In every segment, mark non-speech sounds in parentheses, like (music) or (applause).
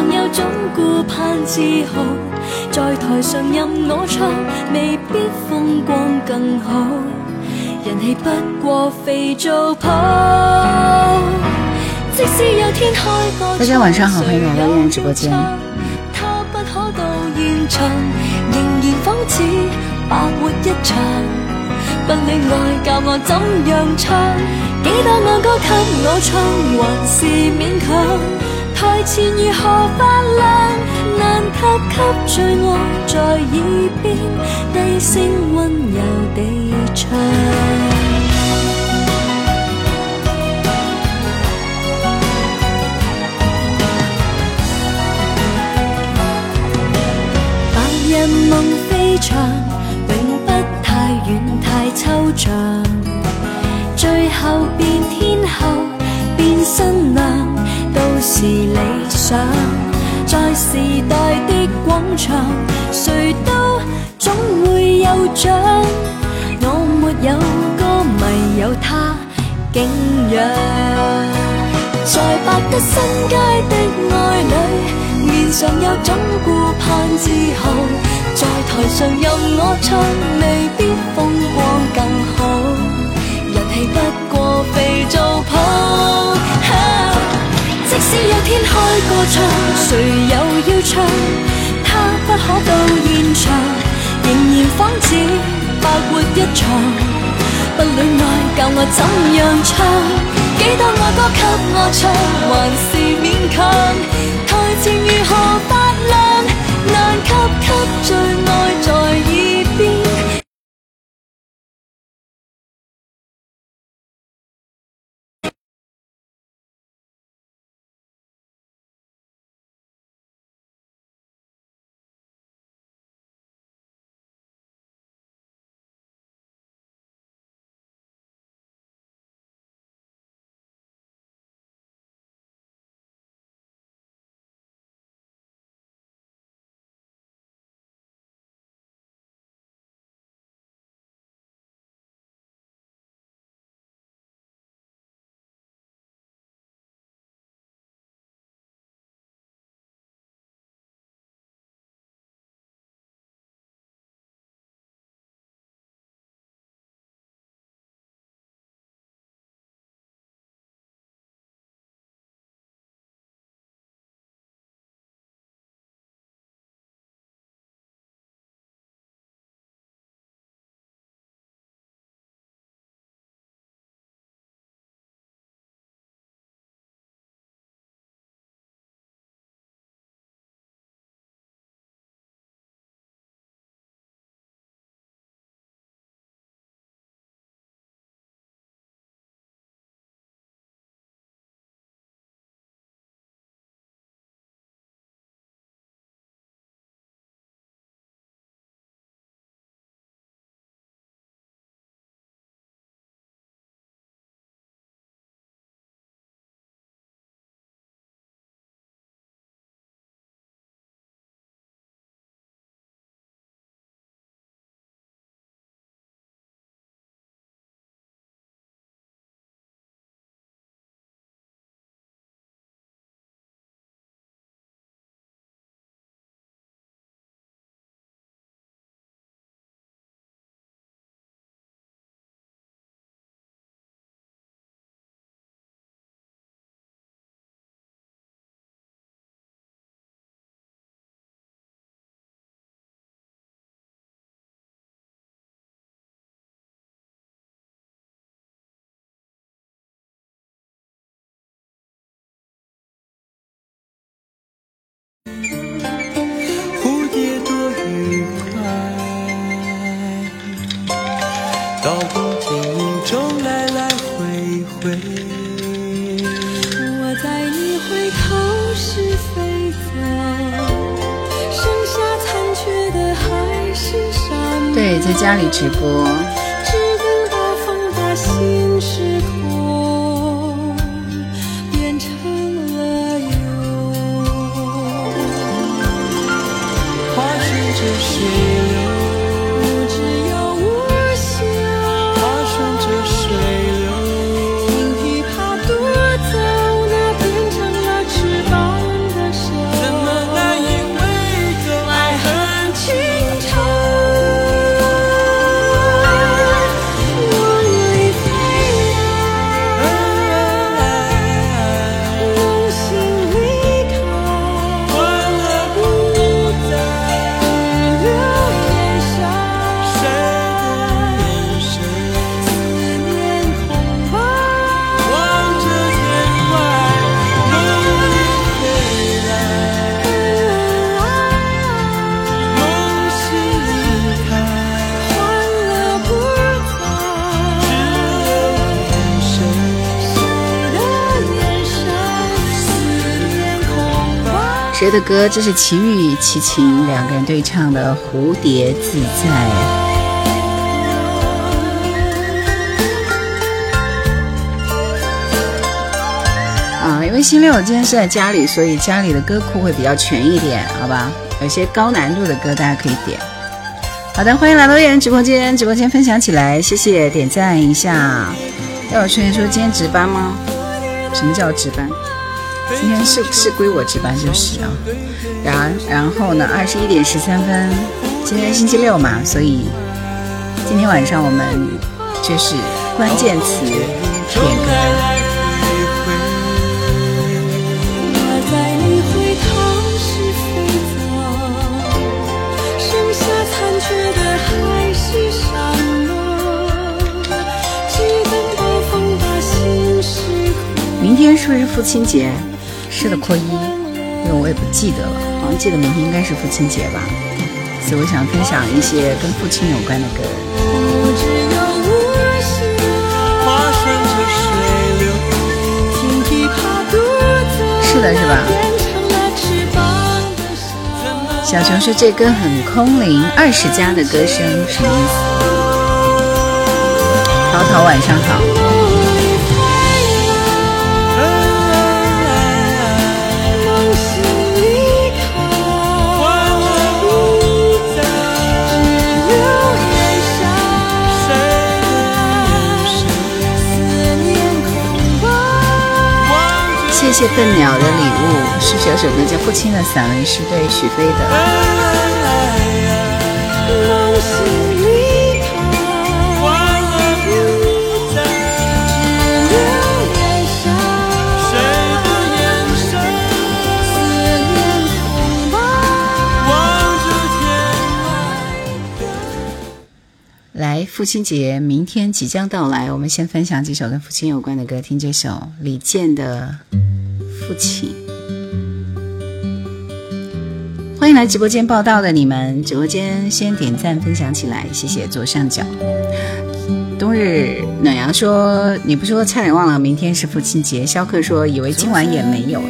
尚有种顾盼自豪，在台上任我唱，未必风光更好。人气不过肥皂泡。即使有天开个大家晚上好，欢迎来到燕直播间。他不可到现场，仍然仿似白活一场。不恋爱教我怎样唱，几多爱歌给我唱，还是勉强。台前如何发亮，难及给最爱在耳边低声温柔地唱。白日梦飞翔，永不太远太抽象。最后变天后，变新娘，是理想。在时代的广场，谁都总会有奖。我没有歌迷，有他敬仰。在百德新街的爱侣。面上有种顾盼自豪，在台上任我唱，未必风光更好。人气不过肥皂泡。即有天开个唱，谁又要唱？他不可到现场，仍然仿似白活一场。不恋爱教我怎样唱？几多爱歌给我唱，还是勉强。台前如何发亮，难及给最爱在耳家里直播。谁的歌？这是齐豫、齐秦两个人对唱的《蝴蝶自在》。啊，因为星六今天是在家里，所以家里的歌库会比较全一点，好吧？有些高难度的歌大家可以点。好的，欢迎来到叶人直播间，直播间分享起来，谢谢点赞一下。要有春言说今天值班吗？什么叫值班？今天是是归我值班就是啊。然然后呢，二十一点十三分，今天星期六嘛，所以今天晚上我们就是关键词点歌。明天是不是父亲节？是的，扩一，因为我也不记得了，好像记得明天应该是父亲节吧，所以我想分享一些跟父亲有关的歌。是的，是吧？小熊说这歌很空灵，二十加的歌声什么意思？淘淘晚上好。谢谢笨鸟的礼物，是这首歌叫《父亲的散文诗》，对许飞的。来，父亲节明天即将到来，我们先分享几首跟父亲有关的歌，听这首李健的。父亲，欢迎来直播间报道的你们，直播间先点赞分享起来，谢谢左上角。冬日暖阳说：“你不说差点忘了，明天是父亲节。”肖克说：“以为今晚也没有了。”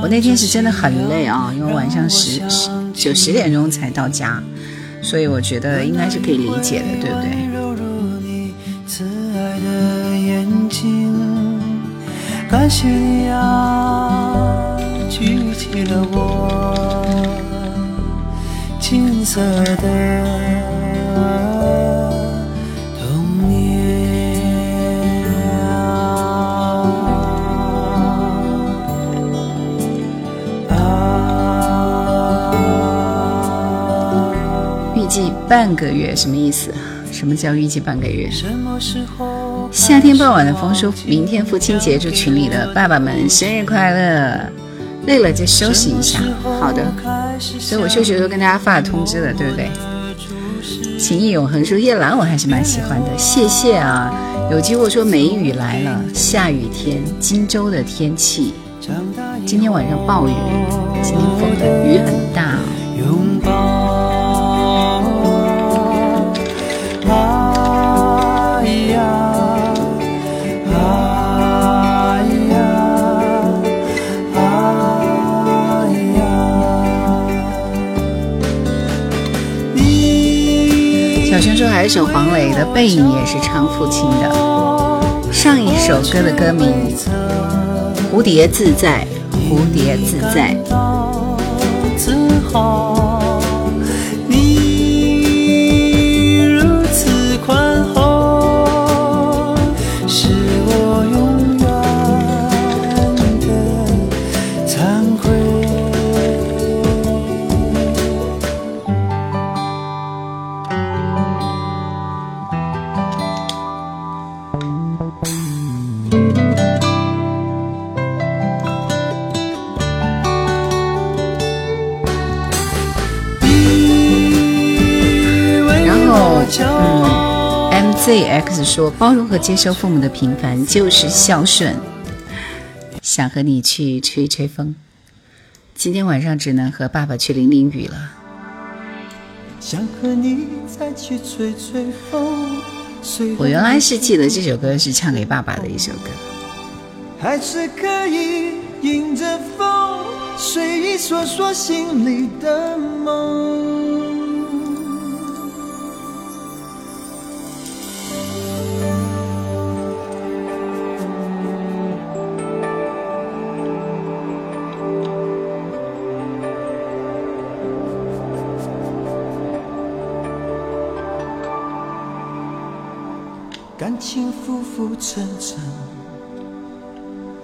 我那天是真的很累啊，因为晚上十十九十点钟才到家，所以我觉得应该是可以理解的，对不对？感谢你啊，举起了我金色的童年！预计半个月什么意思？什么叫预计半个月？什么时候？夏天傍晚的风说：“明天父亲节，祝群里的爸爸们生日快乐！累了就休息一下。”好的，所以我休息的时候跟大家发了通知了，对不对？情义永恒说：“夜兰我还是蛮喜欢的，谢谢啊。”有机会说梅雨来了，下雨天，荆州的天气，今天晚上暴雨，今天风很雨很大。还有一首黄磊的《背影》也是唱父亲的。上一首歌的歌名《蝴蝶自在》，蝴蝶自在。ZX 说：“包容和接受父母的平凡就是孝顺。”想和你去吹吹风，今天晚上只能和爸爸去淋淋雨了。想和你再去吹吹风。我原来是记得这首歌是唱给爸爸的一首歌。还是可以迎着风，随意说说心里的梦。感情浮浮沉沉，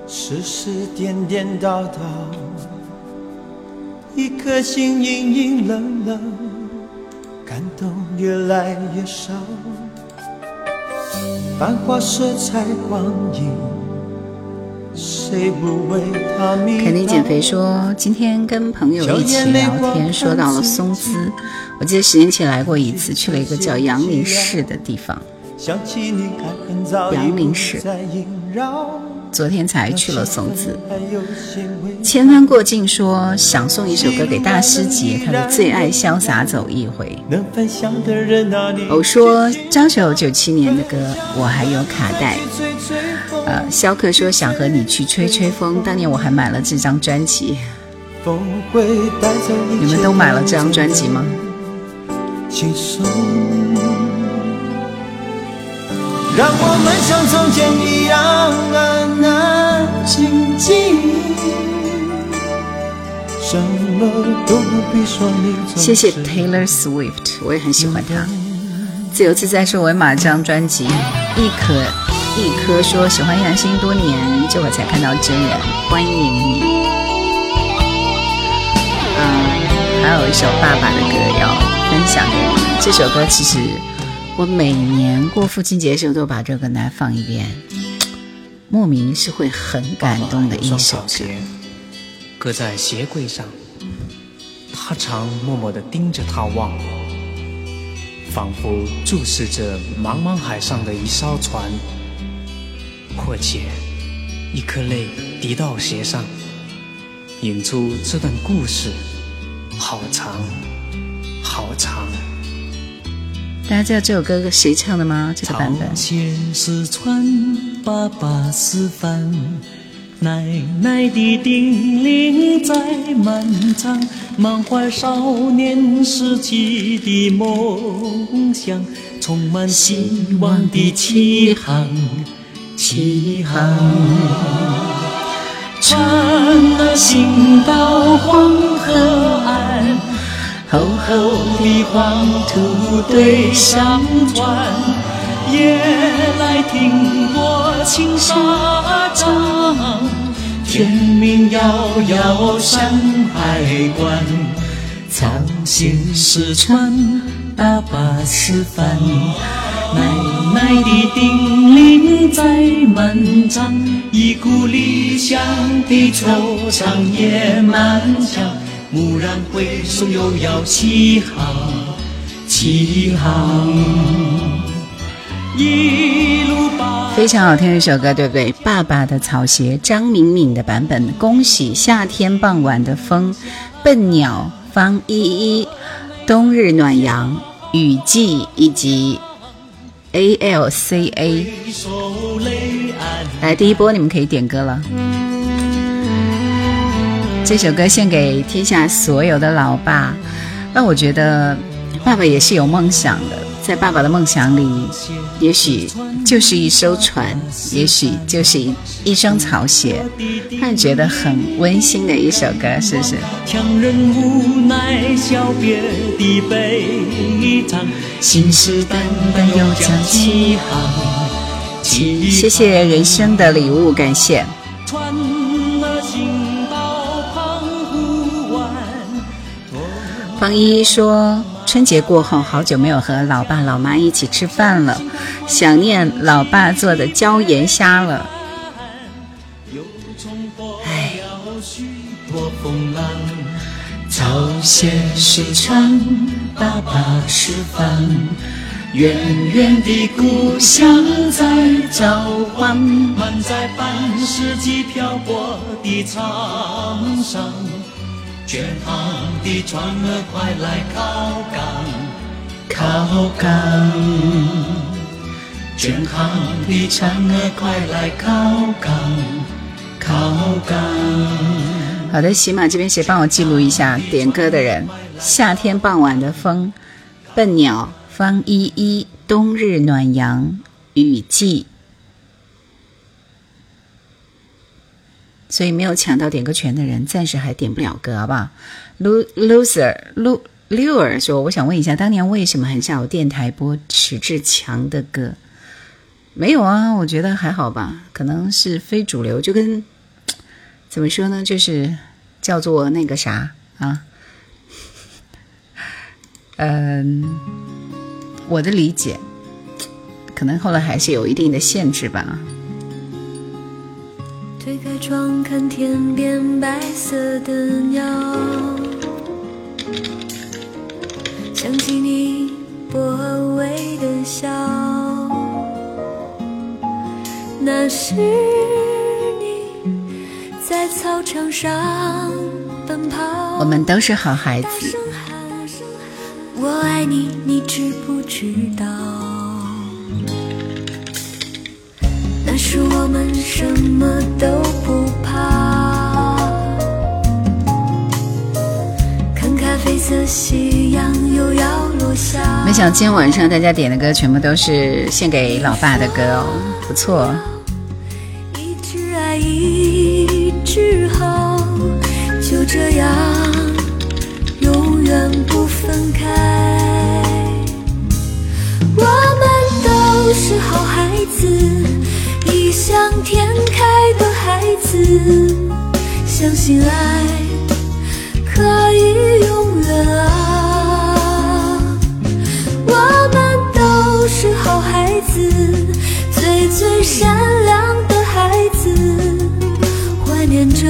世事颠颠倒倒，一颗心隐隐冷冷，感动越来越少。繁华色彩光影，谁不为他迷肯定减肥说，今天跟朋友一起聊天，说到了松滋。我记得十年前来过一次，去了一个叫杨林市的地方。杨林市，昨天才去了松滋。千帆过境说想送一首歌给大师姐，他的最爱潇洒走一回。我说张学友九七年的歌，我还有卡带。呃，肖克说想和你去吹吹风，当年我还买了这张专辑。你们都买了这张专辑吗？让我们像从前一样安安静静，什么都不必说。谢谢 Taylor Swift，我也很喜欢他。自由自在是我也买了这张专辑。一颗一颗说喜欢杨欣多年，这会才看到真人，欢迎你。嗯，还有一首爸爸的歌要分享给你。这首歌其实。我每年过父亲节时候都把这个来放一遍，莫名是会很感动的一首歌。搁在鞋柜上，他常默默地盯着他望，仿佛注视着茫茫海上的一艘船。或且，一颗泪滴到鞋上，引出这段故事，好长，好长。大家知道这首歌谁唱的吗？这个版本。四川爸爸示范，奶奶的叮咛在漫长，满怀少年时期的梦想，充满希望的启航，启航。船儿行到黄河岸。厚厚的黄土堆上船，夜来停泊青纱帐。天明遥遥山海关，操心四川大把示范。奶奶的叮咛在满长，一股理想的惆怅也漫长。蓦然回首，又要起航，起航。一路非常好听的一首歌，对不对？爸爸的草鞋，张敏敏的版本。恭喜夏天傍晚的风，笨鸟方依依，冬日暖阳，雨季以及 A L C A。来，第一波你们可以点歌了。这首歌献给天下所有的老爸。那我觉得，爸爸也是有梦想的。在爸爸的梦想里，也许就是一艘船，也许就是一一双草鞋。他觉得很温馨的一首歌，是不是？强忍无奈小别的悲叹，信誓旦旦又讲起航谢谢人生的礼物，感谢。方一说：“春节过后，好久没有和老爸老妈一起吃饭了，想念老爸做的椒盐虾了。”哎，草鞋是船，爸爸是帆，远远的故乡在召唤，满载半世纪漂泊的沧桑。远航的船儿快来靠港，靠港。远航的船儿快来靠港，靠港。好的，喜马这边谁帮我记录一下点歌的人？夏天傍晚的风，笨鸟，方依依，冬日暖阳，雨季。所以没有抢到点歌权的人，暂时还点不了歌，好不好？Lo loser lu lure 说，我想问一下，当年为什么很少有电台播迟志强的歌？没有啊，我觉得还好吧，可能是非主流，就跟怎么说呢，就是叫做那个啥啊，(laughs) 嗯，我的理解，可能后来还是有一定的限制吧。推开窗，看天边白色的鸟，想起你薄微的笑，那是你在操场上奔跑。我们都是好孩子。我爱你，你知不知道？是我们什么都不怕。看咖啡色夕阳又要落下。没想到今天晚上大家点的歌全部都是献给老爸的歌哦，不错。一直爱，一直好，就这样永远不分开。我们都是好孩子。像天开的孩子，相信爱可以永远啊！我们都是好孩子，最最善良的孩子，怀念着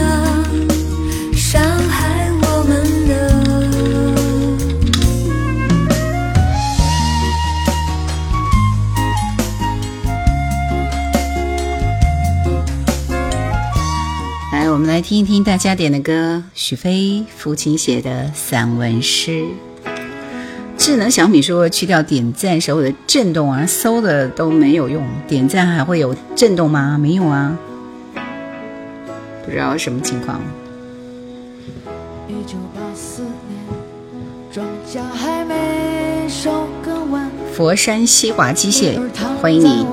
来听一听大家点的歌，许飞父亲写的散文诗。智能小米说去掉点赞时候的震动啊，搜的都没有用。点赞还会有震动吗？没有啊，不知道什么情况。一九八四年，庄稼还没收割完佛山西华机械，欢迎你。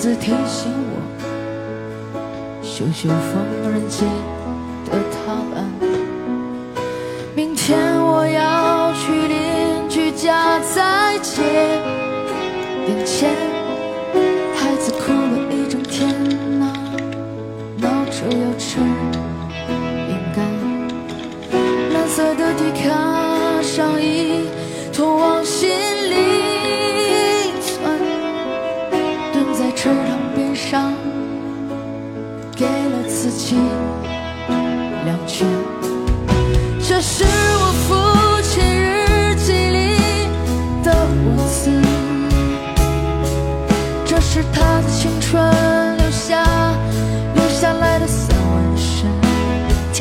次提醒我，修修缝纫机的踏板。明天我要去邻居家再借点钱。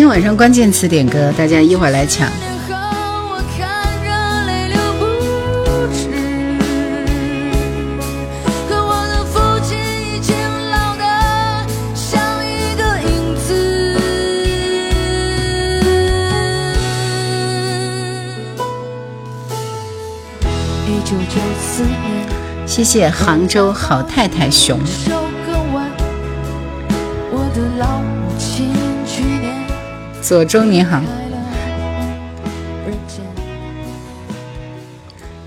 天晚上关键词点歌，大家一会儿来抢。谢谢杭州好太太熊。左中你好。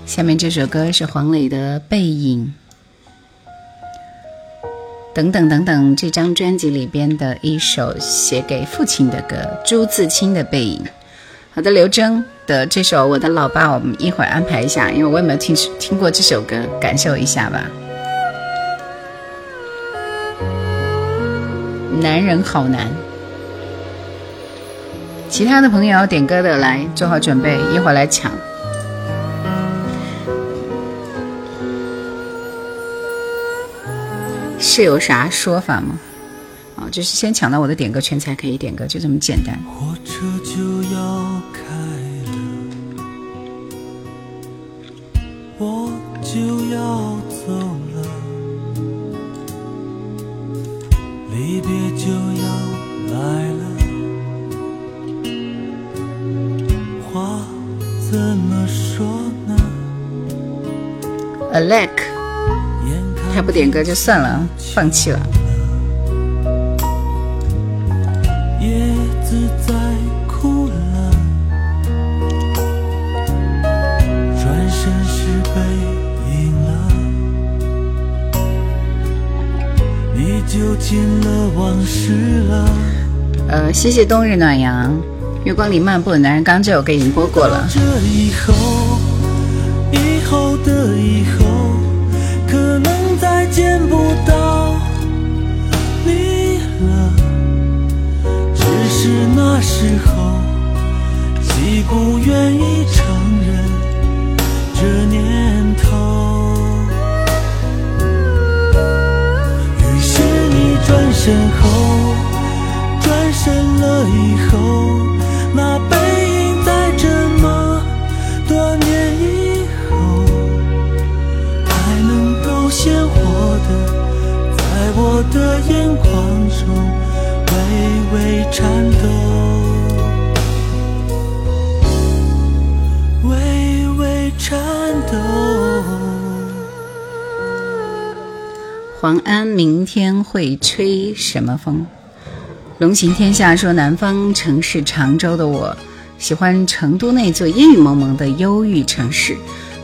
下面这首歌是黄磊的《背影》。等等等等，这张专辑里边的一首写给父亲的歌，朱自清的《背影》。好的，刘铮的这首《我的老爸》，我们一会儿安排一下，因为我也没有听听过这首歌，感受一下吧。男人好难，其他的朋友要点歌的来做好准备一会儿来抢。是有啥说法吗？啊就是先抢到我的点歌权才可以点歌就这么简单。火车就要开了我就要 Alec，他不点歌就算了，放弃了。叶子在哭了，转身是背影了，你就进了往事了。呃，谢谢冬日暖阳，月光里漫步的男人，刚这首歌已经播过了。这以后，以后的以后，不愿意承认这念头。于是你转身后，转身了以后，长安，明天会吹什么风？龙行天下说，南方城市常州的我，喜欢成都那座烟雨蒙蒙的忧郁城市。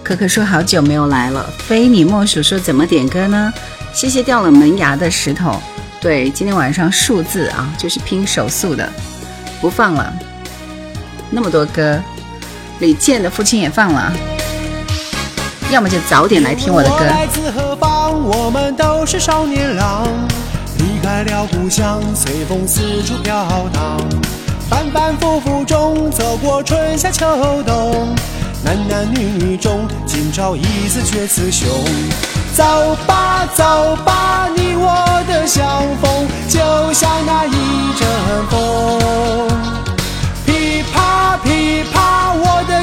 可可说好久没有来了，非你莫属说怎么点歌呢？谢谢掉了门牙的石头。对，今天晚上数字啊，就是拼手速的，不放了。那么多歌，李健的父亲也放了，要么就早点来听我的歌。方？我们都是少年郎，离开了故乡，随风四处飘荡。反反复复中，走过春夏秋冬，男男女女中，今朝一次却雌雄。走吧，走吧，你我的相逢，就像那一阵风。噼啪噼，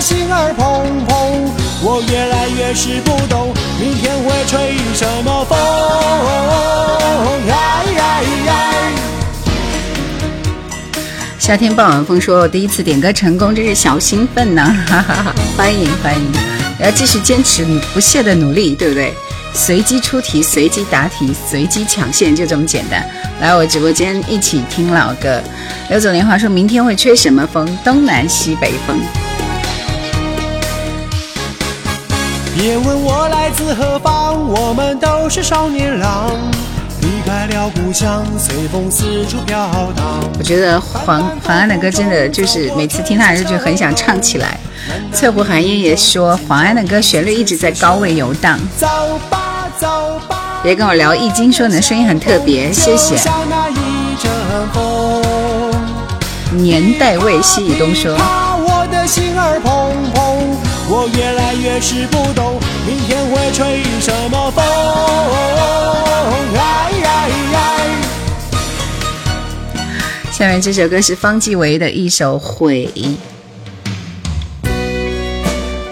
心儿砰砰，我越来越是不懂，明天会吹什么风？哎哎哎！夏天傍晚风说：“我第一次点歌成功，真是小兴奋呐！”哈哈哈，欢迎欢迎，要继续坚持不懈的努力，对不对？随机出题，随机答题，随机抢线，就这么简单。来我直播间一起听老歌。刘总电话说明天会吹什么风？东南西北风。别问我来自何方，我们都是少年郎，离开了故乡，随风四处飘荡。我觉得黄黄安的歌真的就是每次听他的时候就很想唱起来。翠湖寒烟也说黄安的歌旋律一直在高位游荡。走吧，走吧。别跟我聊易经，说你的声音很特别，谢谢。年代味西以东说。怕我的心儿砰砰，我越来越是不懂，明天会吹什么风？哎哎哎！下面这首歌是方季韦的一首《悔》，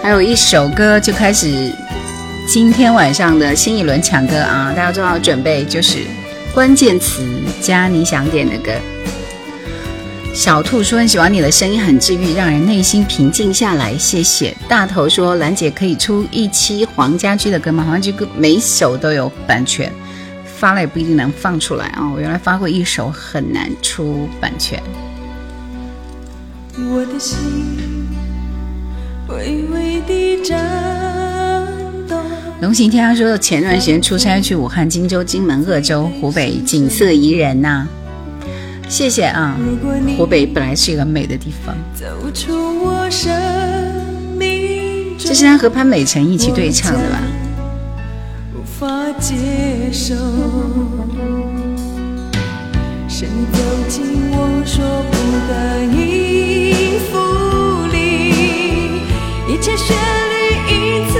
还有一首歌就开始今天晚上的新一轮抢歌啊！大家做好准备，就是关键词加你想点的歌。小兔说很喜欢你的声音，很治愈，让人内心平静下来。谢谢。大头说兰姐可以出一期黄家驹的歌吗？黄家驹歌每首都有版权，发了也不一定能放出来啊。我原来发过一首，很难出版权。我的心微微地颤抖。龙行天涯说前段时间出差去武汉、荆州、荆门、鄂州、湖北，景色宜人呐、谢谢啊！湖北本来是一个美的地方。走出我生命中这是他和潘美辰一起对唱的吧？无法接受，是你走进我说不的音符里，一切旋律因此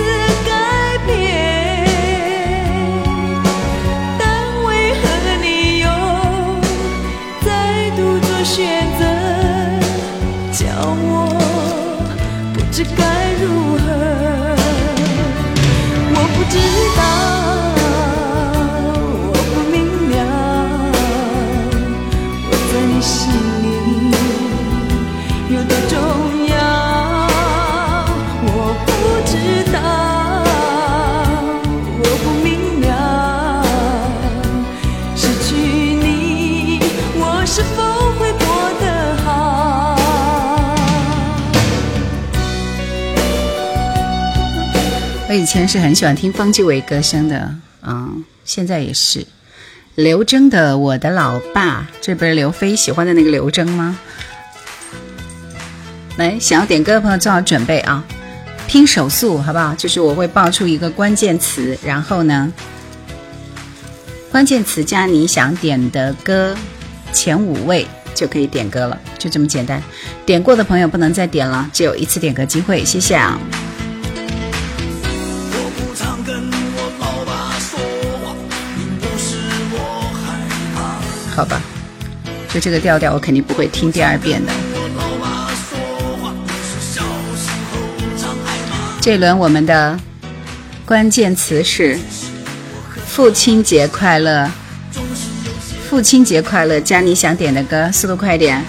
到。以前是很喜欢听方季韦歌声的，嗯，现在也是。刘铮的《我的老爸》，这不是刘飞喜欢的那个刘铮吗？来，想要点歌的朋友做好准备啊！拼手速，好不好？就是我会报出一个关键词，然后呢，关键词加你想点的歌前五位就可以点歌了，就这么简单。点过的朋友不能再点了，只有一次点歌机会，谢谢啊！好吧，就这个调调，我肯定不会听第二遍的。这轮我们的关键词是父亲节快乐，父亲节快乐加你想点的歌，速度快点。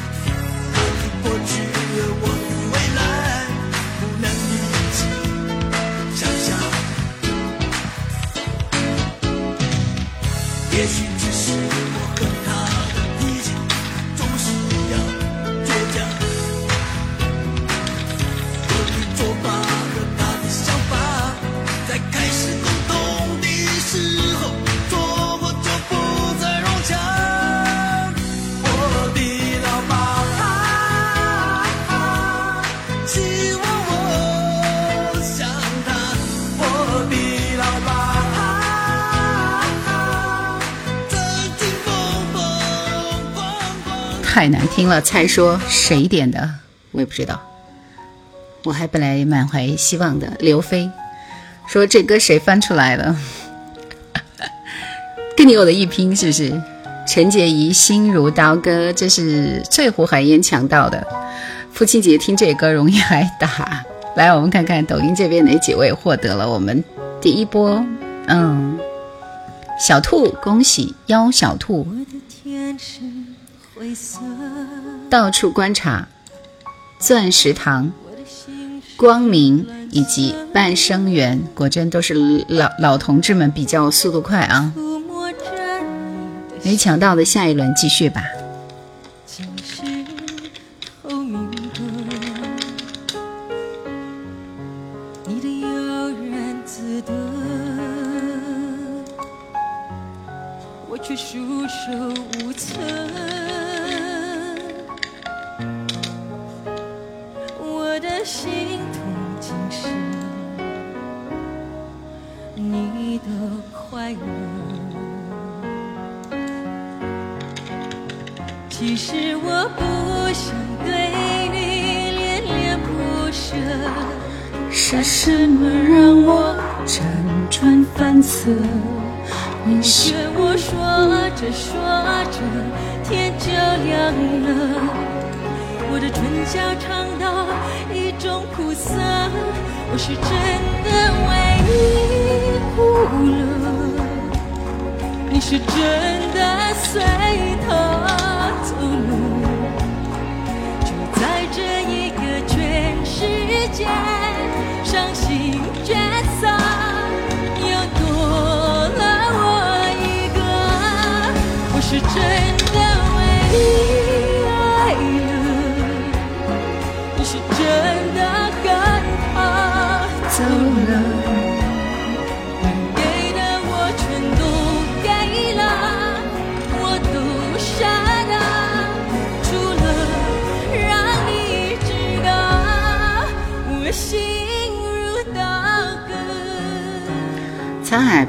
太难听了，猜说谁点的？我也不知道。我还本来满怀希望的。刘飞说这歌谁翻出来的？(laughs) 跟你有的一拼是不是？陈洁仪《心如刀割》，这是翠湖海烟抢到的。父亲节听这歌容易挨打。来，我们看看抖音这边哪几位获得了我们第一波。嗯，小兔，恭喜幺小兔。我的天到处观察，钻石糖、光明以及半生缘，果真都是老老同志们比较速度快啊！没抢到的，下一轮继续吧。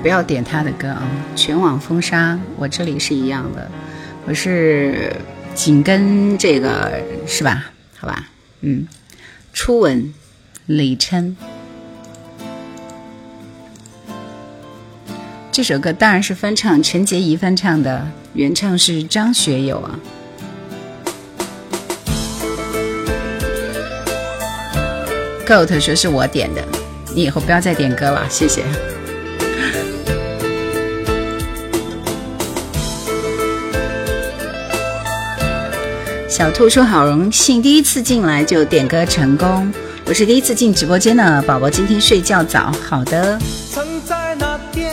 不要点他的歌啊！全网封杀，我这里是一样的，我是紧跟这个是吧？好吧，嗯，初吻，李琛，这首歌当然是翻唱，陈洁仪翻唱的，原唱是张学友啊。Goat 说是我点的，你以后不要再点歌了，谢谢。小兔说：“好荣幸，第一次进来就点歌成功。我是第一次进直播间的宝宝，今天睡觉早。好的，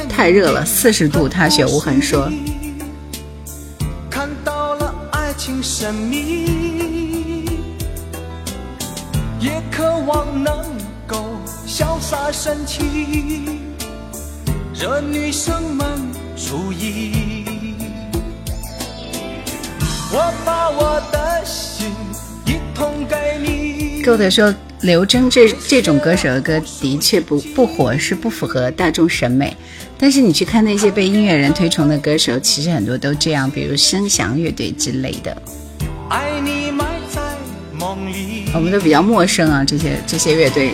太热了，四十度。踏雪无痕说，看到了爱情神秘，也渴望能够潇洒神气，惹女生们注意。我把我的心一同给你。够的说，刘铮这这种歌手的歌的确不不火，是不符合大众审美。但是你去看那些被音乐人推崇的歌手，其实很多都这样，比如声响乐队之类的。爱你埋在梦里。我们都比较陌生啊，这些这些乐队。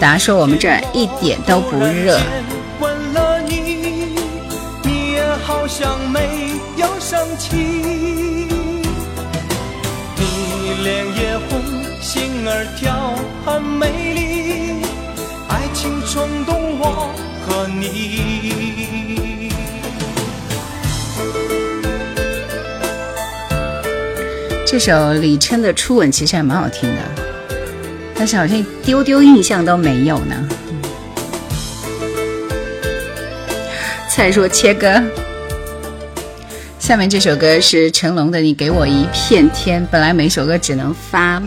大家说我们这儿一点都不热。吻了你，你也好像没有生气。儿跳，很美丽。爱情冲动我和你。这首李琛的《初吻》其实还蛮好听的，但是好像丢丢印象都没有呢。蔡说切歌，下面这首歌是成龙的《你给我一片天》，本来每首歌只能发，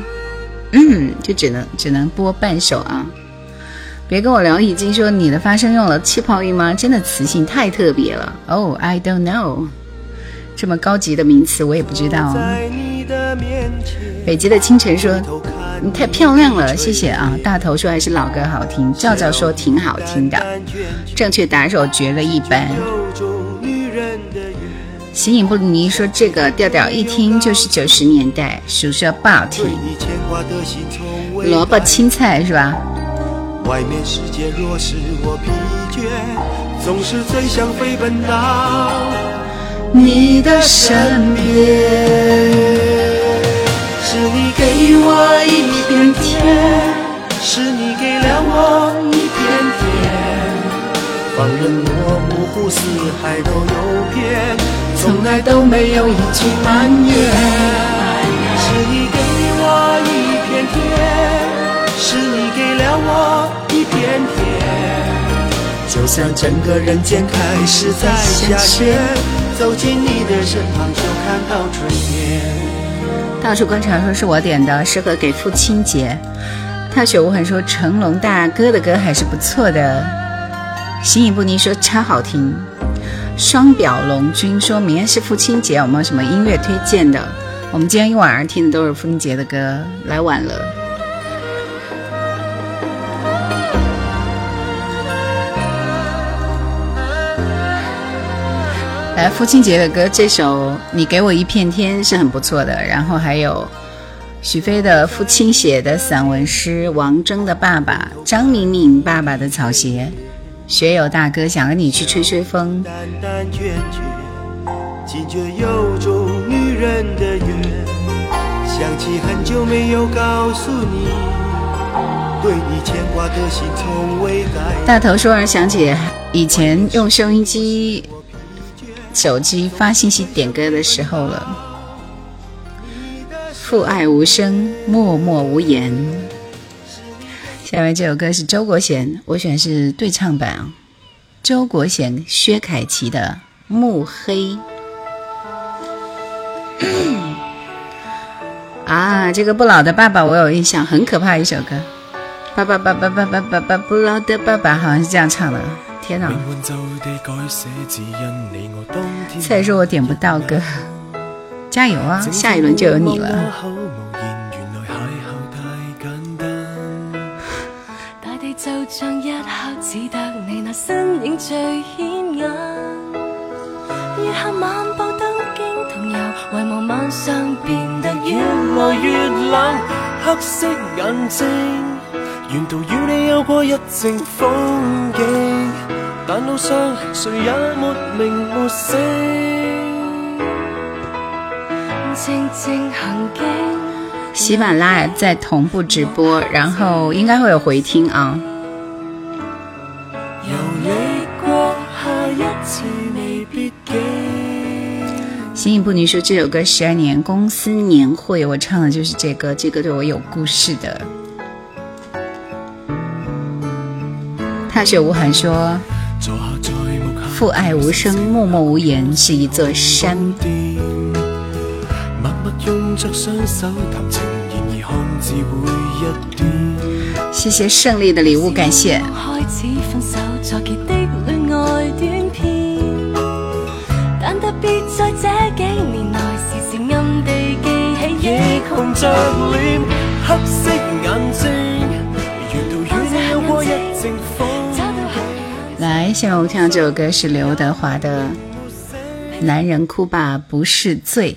嗯，就只能只能播半首啊。别跟我聊已经，说你的发声用了气泡音吗？真的磁性太特别了。哦，I don't know，这么高级的名词我也不知道。北极的清晨说：“你太漂亮了，谢谢啊。”大头说：“还是老歌好听。”赵赵说：“挺好听的。”正确打手觉得一般。形影不离说：“这个调调一听就是九十年代，宿舍不好听。”萝卜青菜是吧？外面世界若使我疲倦，总是最想飞奔到你的身边。是你给我一片天，是你给了我一片天。放任我五湖四海都游遍，从来都没有一句埋怨。是你给我一片天，是你给了我一片天。就像整个人间开始在下雪，走进你的身旁就看到春天。到处观察说是我点的，适合给父亲节。踏雪无痕说成龙大哥的歌还是不错的。形影不离说超好听。双表龙君说明天是父亲节，有没有什么音乐推荐的？我们今天一晚上听的都是父亲节的歌，来晚了。来，父亲节的歌，这首《你给我一片天》是很不错的。然后还有许飞的父亲写的散文诗，王铮的爸爸，张敏敏爸爸的草鞋，学友大哥想和你去吹吹风。惊觉有种女人的缘，想起很久没有告诉你，对你牵挂的心从未改。大头说儿想起以前用收音机。手机发信息点歌的时候了。父爱无声，默默无言。下面这首歌是周国贤，我选是对唱版啊。周国贤、薛凯琪的《暮黑》啊，这个不老的爸爸我有印象，很可怕一首歌。爸爸爸爸爸爸爸爸不老的爸爸，好像是这样唱的。天哪！再说我点不到歌，加油啊！下一轮就有你了。只得你那身影最显眼，月下漫步东京同游，遗忘晚上变得越来越冷，黑色眼睛，沿途与你有过一程风景。但路上谁也没名没姓，静静行经。喜马拉雅在同步直播，然后应该会有回听啊。形影不离说这首歌十二年公司年会，我唱的就是这个，这个对我有故事的。踏雪无痕说。父爱无声，默默无言，是一座山。谢谢胜利的礼物，感谢。開始分手在在這幾年內，時時暗地記起夜紅着臉，黑色眼睛，沿途與你有過一陣風。找到下来，现在我们听到这首歌是刘德华的《男人哭吧不是罪》。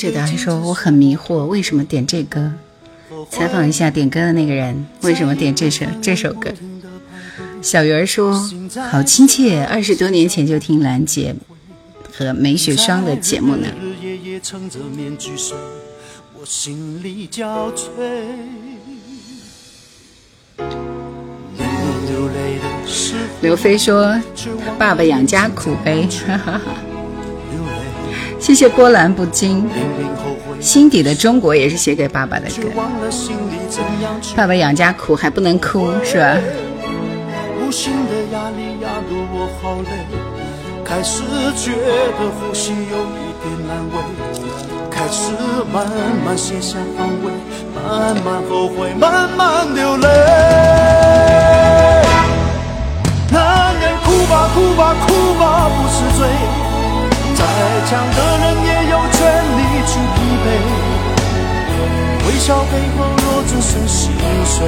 正确答案说我很迷惑，为什么点这歌？采访一下点歌的那个人，为什么点这首这首歌？小鱼儿说好亲切，二十多年前就听兰姐和梅雪霜的节目呢。我心里憔悴。刘飞说爸爸养家苦悲，哈哈哈。谢谢波澜不惊，心底的中国也是写给爸爸的却歌。爸爸养家苦还不能哭是吧？无形的压力压得我好累，开始觉得呼吸有一点难为，开始慢慢卸下防卫，慢慢后悔，慢慢流泪。男人哭吧哭吧哭吧不是罪，再强的笑背后若只剩心碎，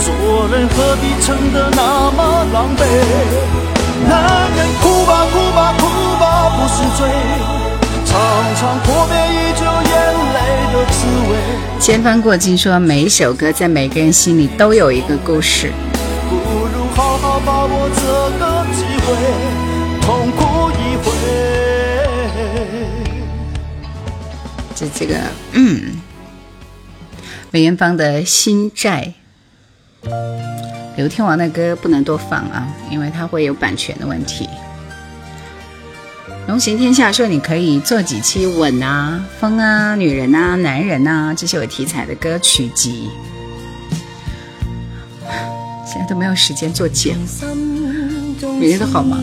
做人何必撑得那么狼狈？男人哭吧哭吧哭吧不是罪，尝尝阔别已久眼泪的滋味。千帆过尽说每一首歌在每个人心里都有一个故事。不如好好把握这个机会，痛哭一回。这这个，嗯，梅艳芳的新债，刘天王的歌不能多放啊，因为它会有版权的问题。龙行天下说你可以做几期吻啊、风啊、女人啊、男人啊这些有题材的歌曲集，现在都没有时间做节目。每天都好忙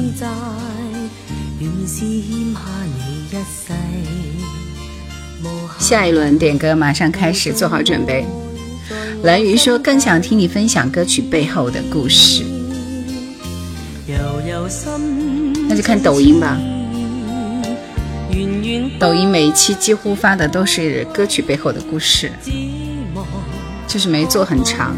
原是欠下你一世。下一轮点歌马上开始，做好准备。蓝鱼说更想听你分享歌曲背后的故事，那就看抖音吧。抖音每一期几乎发的都是歌曲背后的故事，就是没做很长。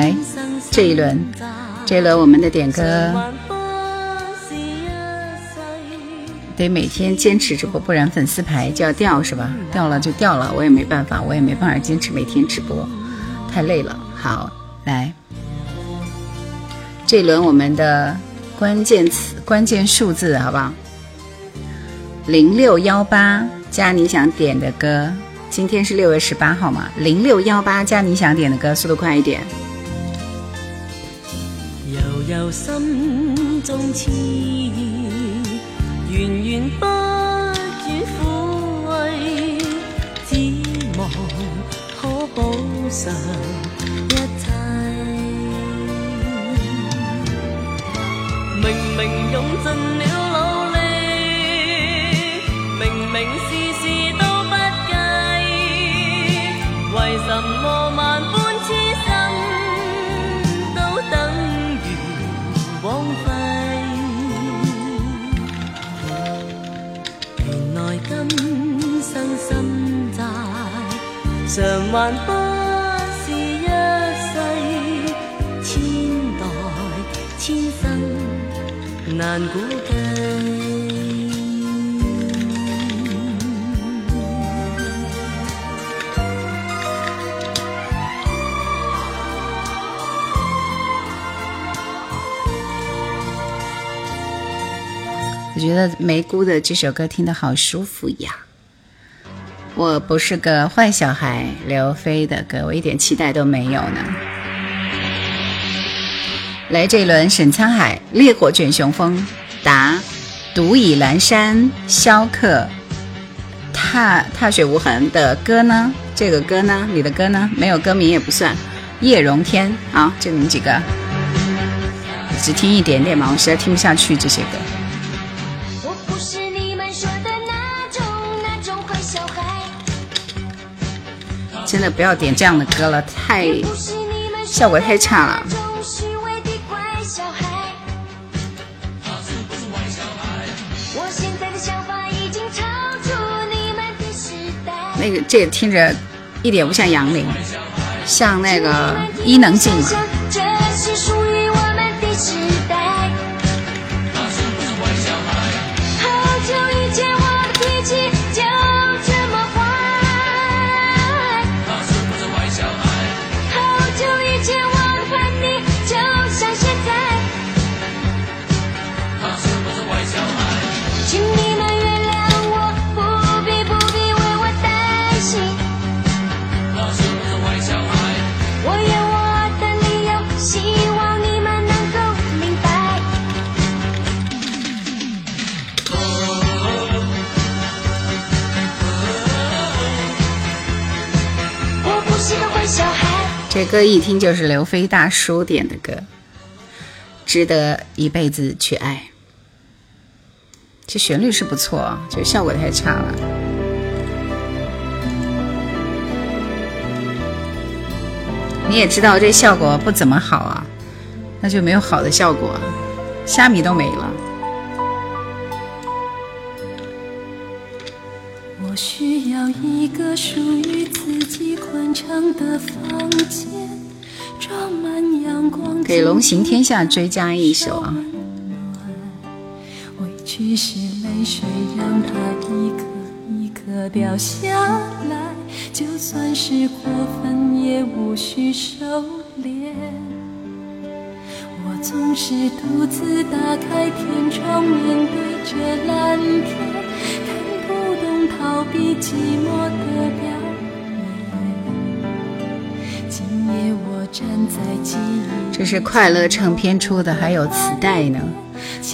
来，这一轮，这一轮我们的点歌。得每天坚持直播，不然粉丝牌就要掉，是吧？掉了就掉了，我也没办法，我也没办法坚持每天直播，太累了。好，来，这一轮我们的关键词、关键数字，好不好？零六幺八加你想点的歌，今天是六月十八号嘛？零六幺八加你想点的歌，速度快一点。由心中痴意，源源不絕撫慰，指望可补偿一切。明明用尽了努力，明明事事都不计，为什么还不是一世，千代千生难估计。我觉得梅姑的这首歌听得好舒服呀。我不是个坏小孩，刘飞的歌我一点期待都没有呢。来这一轮，沈沧海《烈火卷雄风》，答独倚阑珊萧客踏踏雪无痕的歌呢？这个歌呢？你的歌呢？没有歌名也不算。叶荣添，好，就你们几个，只听一点点嘛，我实在听不下去这些歌。真的不要点这样的歌了，太效果太差了的。那个这听着一点不像杨林，像那个伊能静嘛。这歌一听就是刘飞大叔点的歌，值得一辈子去爱。这旋律是不错啊，就效果太差了。你也知道这效果不怎么好啊，那就没有好的效果，虾米都没了。我需要一个属于给《龙行天下》追加一首啊，委屈是泪水，让它一颗一颗掉下来，就算是过分，也无需收敛。我总是独自打开天窗，面对着蓝天，看不懂逃避寂寞的这是快乐唱片出的，还有磁带呢。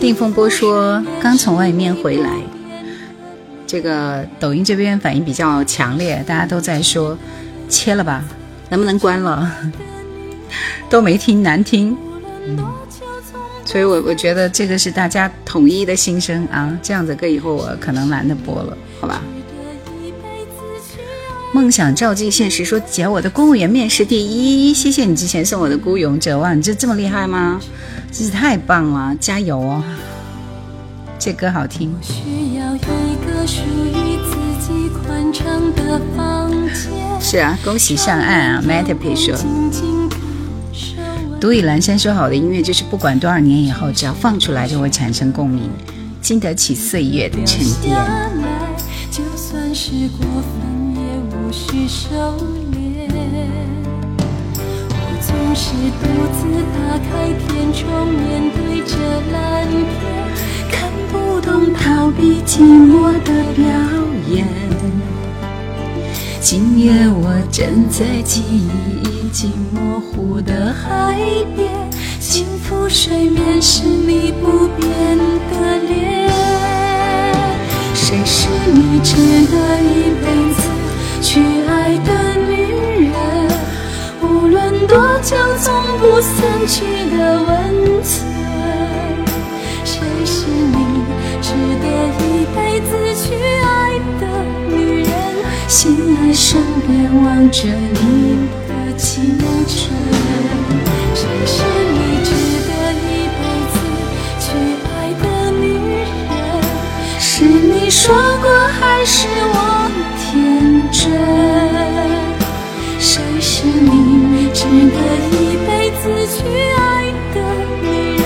定风波说刚从外面回来，这个抖音这边反应比较强烈，大家都在说切了吧，能不能关了？(laughs) 都没听，难听。嗯，所以我我觉得这个是大家统一的心声啊。这样子歌以后我可能懒得播了，好吧？梦想照进现实说姐，我的公务员面试第一，谢谢你之前送我的孤勇者，哇，你这这么厉害吗？真是太棒了，加油哦！这歌好听。需要一个属于自己宽敞的房间。是啊，恭喜上岸啊 m a t p 说。独倚阑珊说好的音乐，就是不管多少年以后，只要放出来就会产生共鸣，经得起岁月的沉淀。就算是过分，也无需收敛。我总是独自打开天窗，面对着蓝天，看不懂逃避寂寞的表演。今夜我站在记忆已经模糊的海边，幸福睡眠是你不变的脸。谁是你值得一辈子去爱的女人？无论多久，总不散去的温存。谁是你值得一辈子去爱的女人？醒来身边望着你的清纯。谁是你值得一辈子去爱的女人？是你说过还是我谁是你值得一辈子去爱的女人？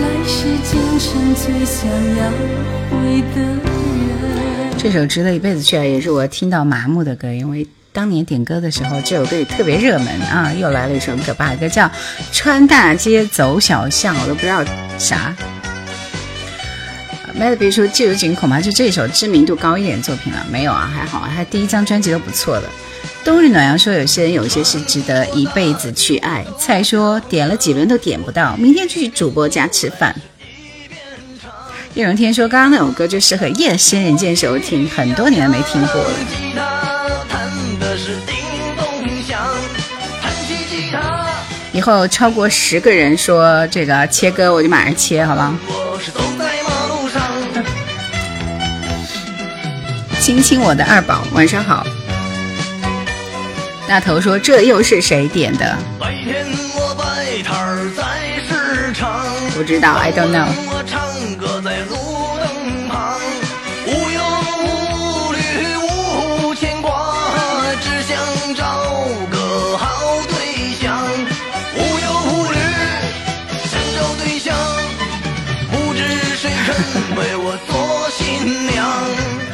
来世今生最想要的人。这首《值得一辈子去爱》也是我听到麻木的歌，因为当年点歌的时候，这首歌也特别热门啊。又来了一首很可怕的歌，叫《穿大街走小巷》，我都不知道啥。Melody 说这首景恐怕就这首知名度高一点的作品了，没有啊，还好啊，他第一张专辑都不错的。冬日暖阳说有些人有些是值得一辈子去爱。菜说点了几轮都点不到，明天去主播家吃饭。叶荣天说刚刚那首歌就适合夜深人静时候听，很多年没听过了。以后超过十个人说这个切歌，我就马上切，好吧？亲亲我的二宝，晚上好。大头说：“这又是谁点的？”不知道，I don't know。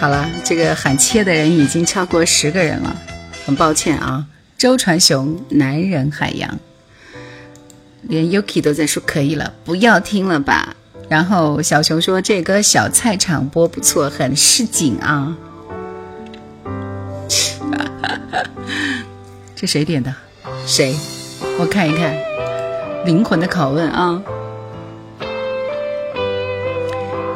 好了，这个喊切的人已经超过十个人了。很抱歉啊，周传雄，男人海洋，连 Yuki 都在说可以了，不要听了吧。然后小熊说这歌小菜场播不错，很市井啊。(laughs) 这谁点的？谁？我看一看，灵魂的拷问啊。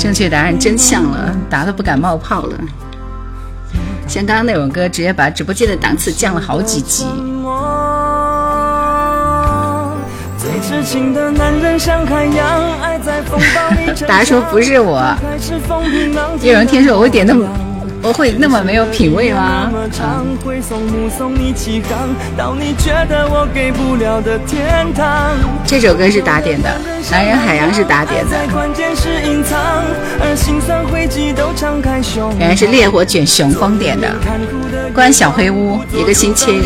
正确答案真相了，答的不敢冒泡了。像刚刚那首歌，直接把直播间的档次降了好几级。(laughs) 大家说不是我，叶荣天说我会点那么。我会那么没有品味吗？这首歌是打点的，《男人海洋》是打点的。原来是烈火卷雄风点的，关小黑屋一个星期。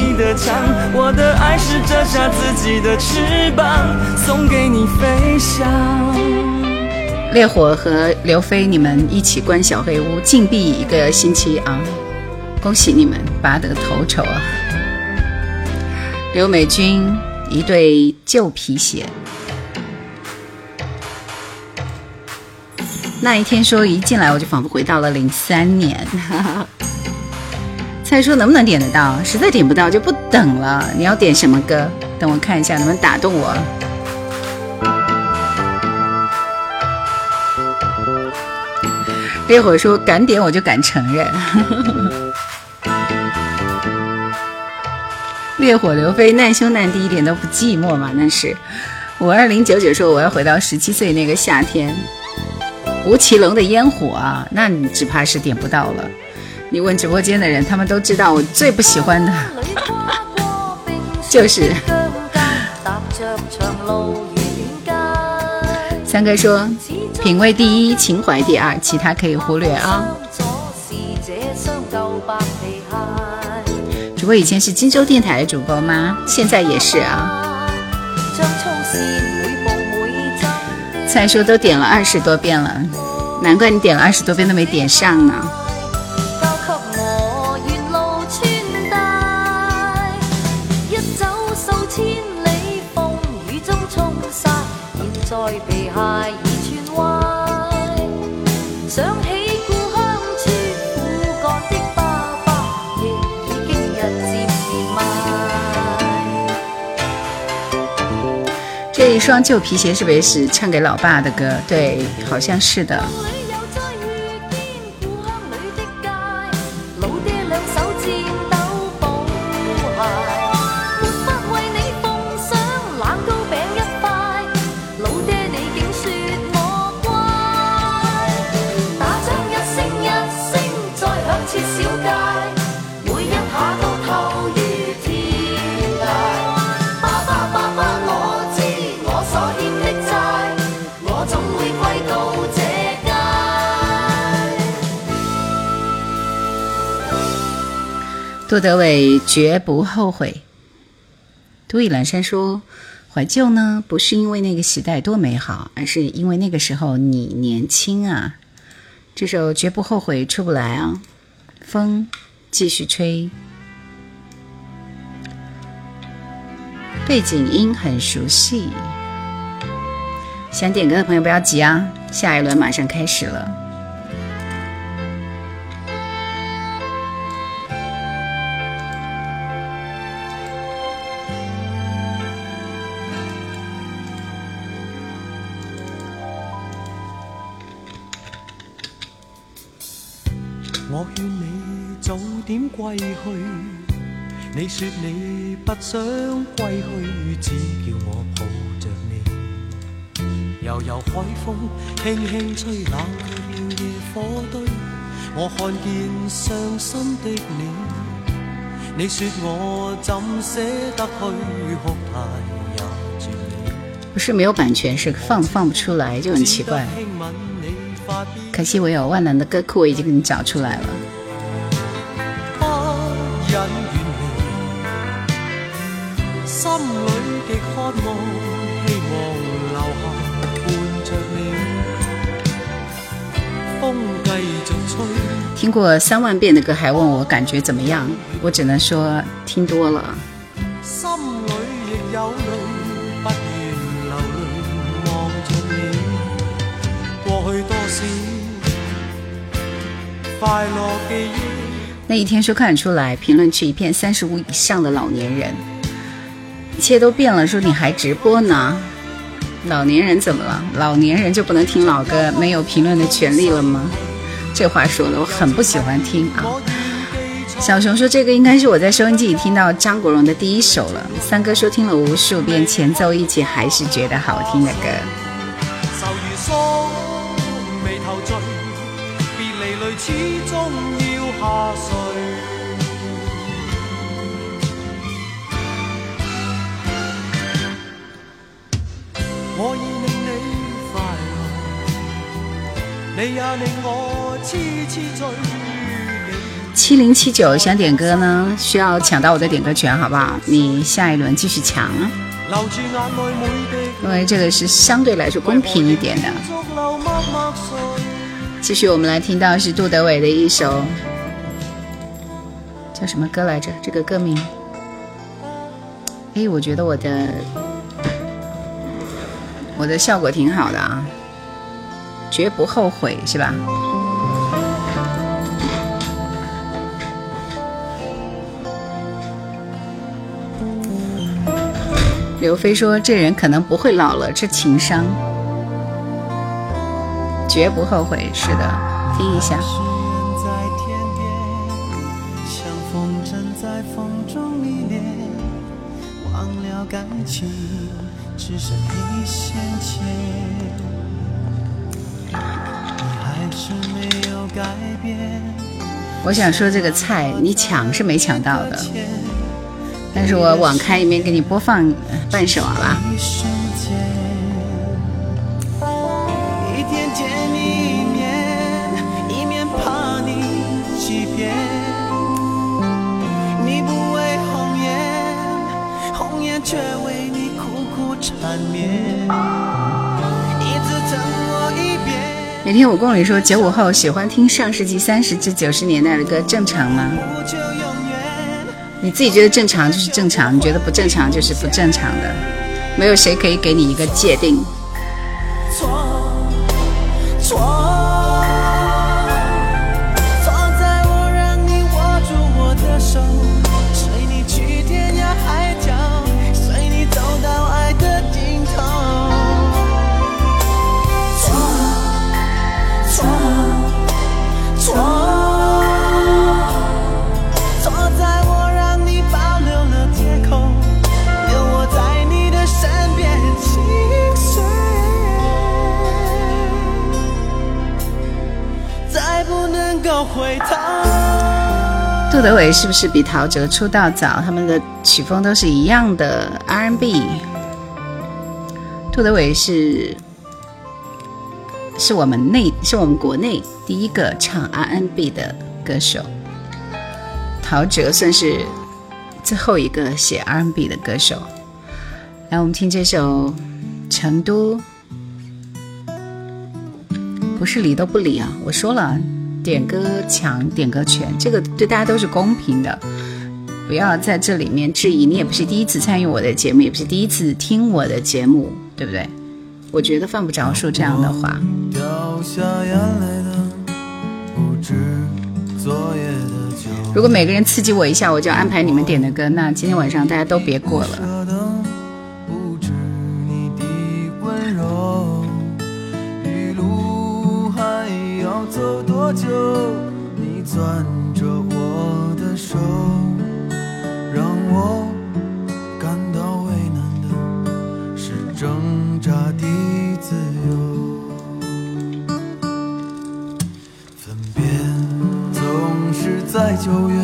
烈火和刘飞，你们一起关小黑屋禁闭一个星期啊！恭喜你们拔得头筹啊！刘美君一对旧皮鞋。那一天说一进来我就仿佛回到了零三年。蔡说能不能点得到？实在点不到就不等了。你要点什么歌？等我看一下能不能打动我。烈火说：“敢点我就敢承认。(laughs) ”烈火刘飞难兄难弟一点都不寂寞嘛？那是五二零九九说：“我要回到十七岁那个夏天。”吴奇隆的烟火啊，那你只怕是点不到了。你问直播间的人，他们都知道我最不喜欢的，就是 (laughs) 三哥说。品味第一，情怀第二，其他可以忽略啊。主播以前是荆州电台的主播吗？现在也是啊。再说都点了二十多遍了，难怪你点了二十多遍都没点上呢。这一双旧皮鞋是不是也是唱给老爸的歌？对，好像是的。杜德伟绝不后悔。独倚阑珊说：“怀旧呢，不是因为那个时代多美好，而是因为那个时候你年轻啊。”这首绝不后悔出不来啊，风继续吹，背景音很熟悉。想点歌的朋友不要急啊，下一轮马上开始了。去，你说你不想归去，只叫我抱着你。悠悠海风轻轻吹，冷却了野火堆。我看见伤心的你，你说我怎舍得去哭太也绝美。不是没有版权，是放放不出来，就很奇怪。可惜我有万能的歌库，我已经给你找出来了。听过三万遍的歌，还问我感觉怎么样？我只能说听多了。心里亦有泪，不愿流泪望着你。过去多少快乐记忆。那一天说看得出来，评论区一片三十五以上的老年人，一切都变了。说你还直播呢？老年人怎么了？老年人就不能听老歌，没有评论的权利了吗？这话说的我很不喜欢听啊。小熊说这个应该是我在收音机里听到张国荣的第一首了。三哥说听了无数遍，前奏一起还是觉得好听的歌。愁如锁，眉头聚，别离泪始终要下垂。我七零七九想点歌呢，需要抢到我的点歌权，好不好？你下一轮继续抢啊，因为这个是相对来说公平一点的。继续，我们来听到是杜德伟的一首叫什么歌来着？这个歌名，哎，我觉得我的我的效果挺好的啊，绝不后悔，是吧？刘飞说：“这人可能不会老了，这情商。”绝不后悔，是的，听一下。感情只剩一线牵。我想说这个菜你抢是没抢到的，但是我网开一面给你播放呃半首好吧？一瞬间，一天见你一面，一面怕你欺骗。你不为红颜，红颜却为你苦苦缠绵。每天五公里说九五后喜欢听上世纪三十至九十年代的歌，正常吗？你自己觉得正常就是正常，你觉得不正常就是不正常的，没有谁可以给你一个界定。杜德伟是不是比陶喆出道早？他们的曲风都是一样的 R&B。杜德伟是是我们内是我们国内第一个唱 R&B 的歌手，陶喆算是最后一个写 R&B 的歌手。来，我们听这首《成都》，不是理都不理啊！我说了，点歌抢点歌权，这个对大家都是公平的，不要在这里面质疑。你也不是第一次参与我的节目，也不是第一次听我的节目，对不对？我觉得犯不着说这样的话。如果每个人刺激我一下，我就安排你们点的歌。那今天晚上大家都别过了。要走多久？你攥着我的手，让我感到为难的是挣扎的自由。分别总是在九月，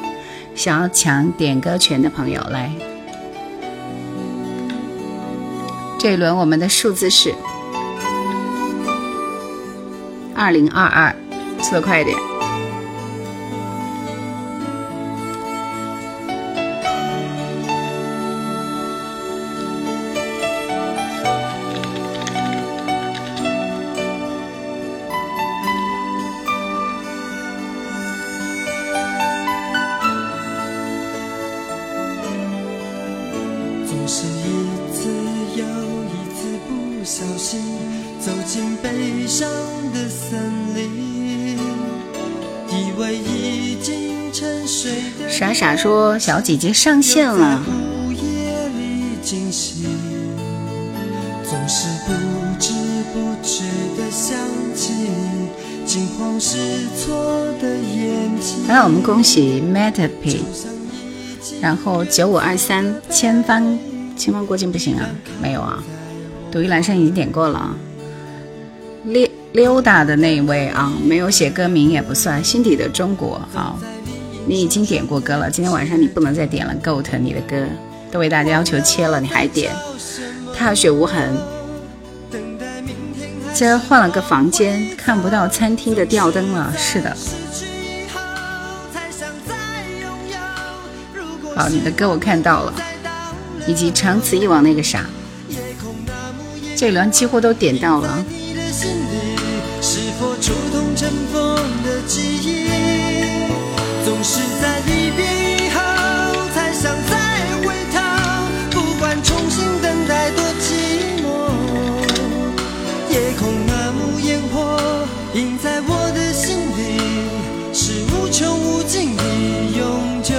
想要抢点歌权的朋友来，这一轮我们的数字是二零二二，速度快一点。小姐姐上线了。来，我们恭喜 Metapi，然后九五二三千帆千帆过境不行啊，没有啊，独一阑珊已经点过了。溜溜达的那一位啊，没有写歌名也不算，心底的中国好。你已经点过歌了，今天晚上你不能再点了。Goat，你的歌都为大家要求切了，你还点？踏雪无痕。今儿换了个房间，看不到餐厅的吊灯了。是的。好，你的歌我看到了，以及长此以往那个啥，这轮几乎都点到了。总是在离别以后才想再回头，不管重新等待多寂寞。夜空那幕烟火映在我的心里，是无穷无尽的永久。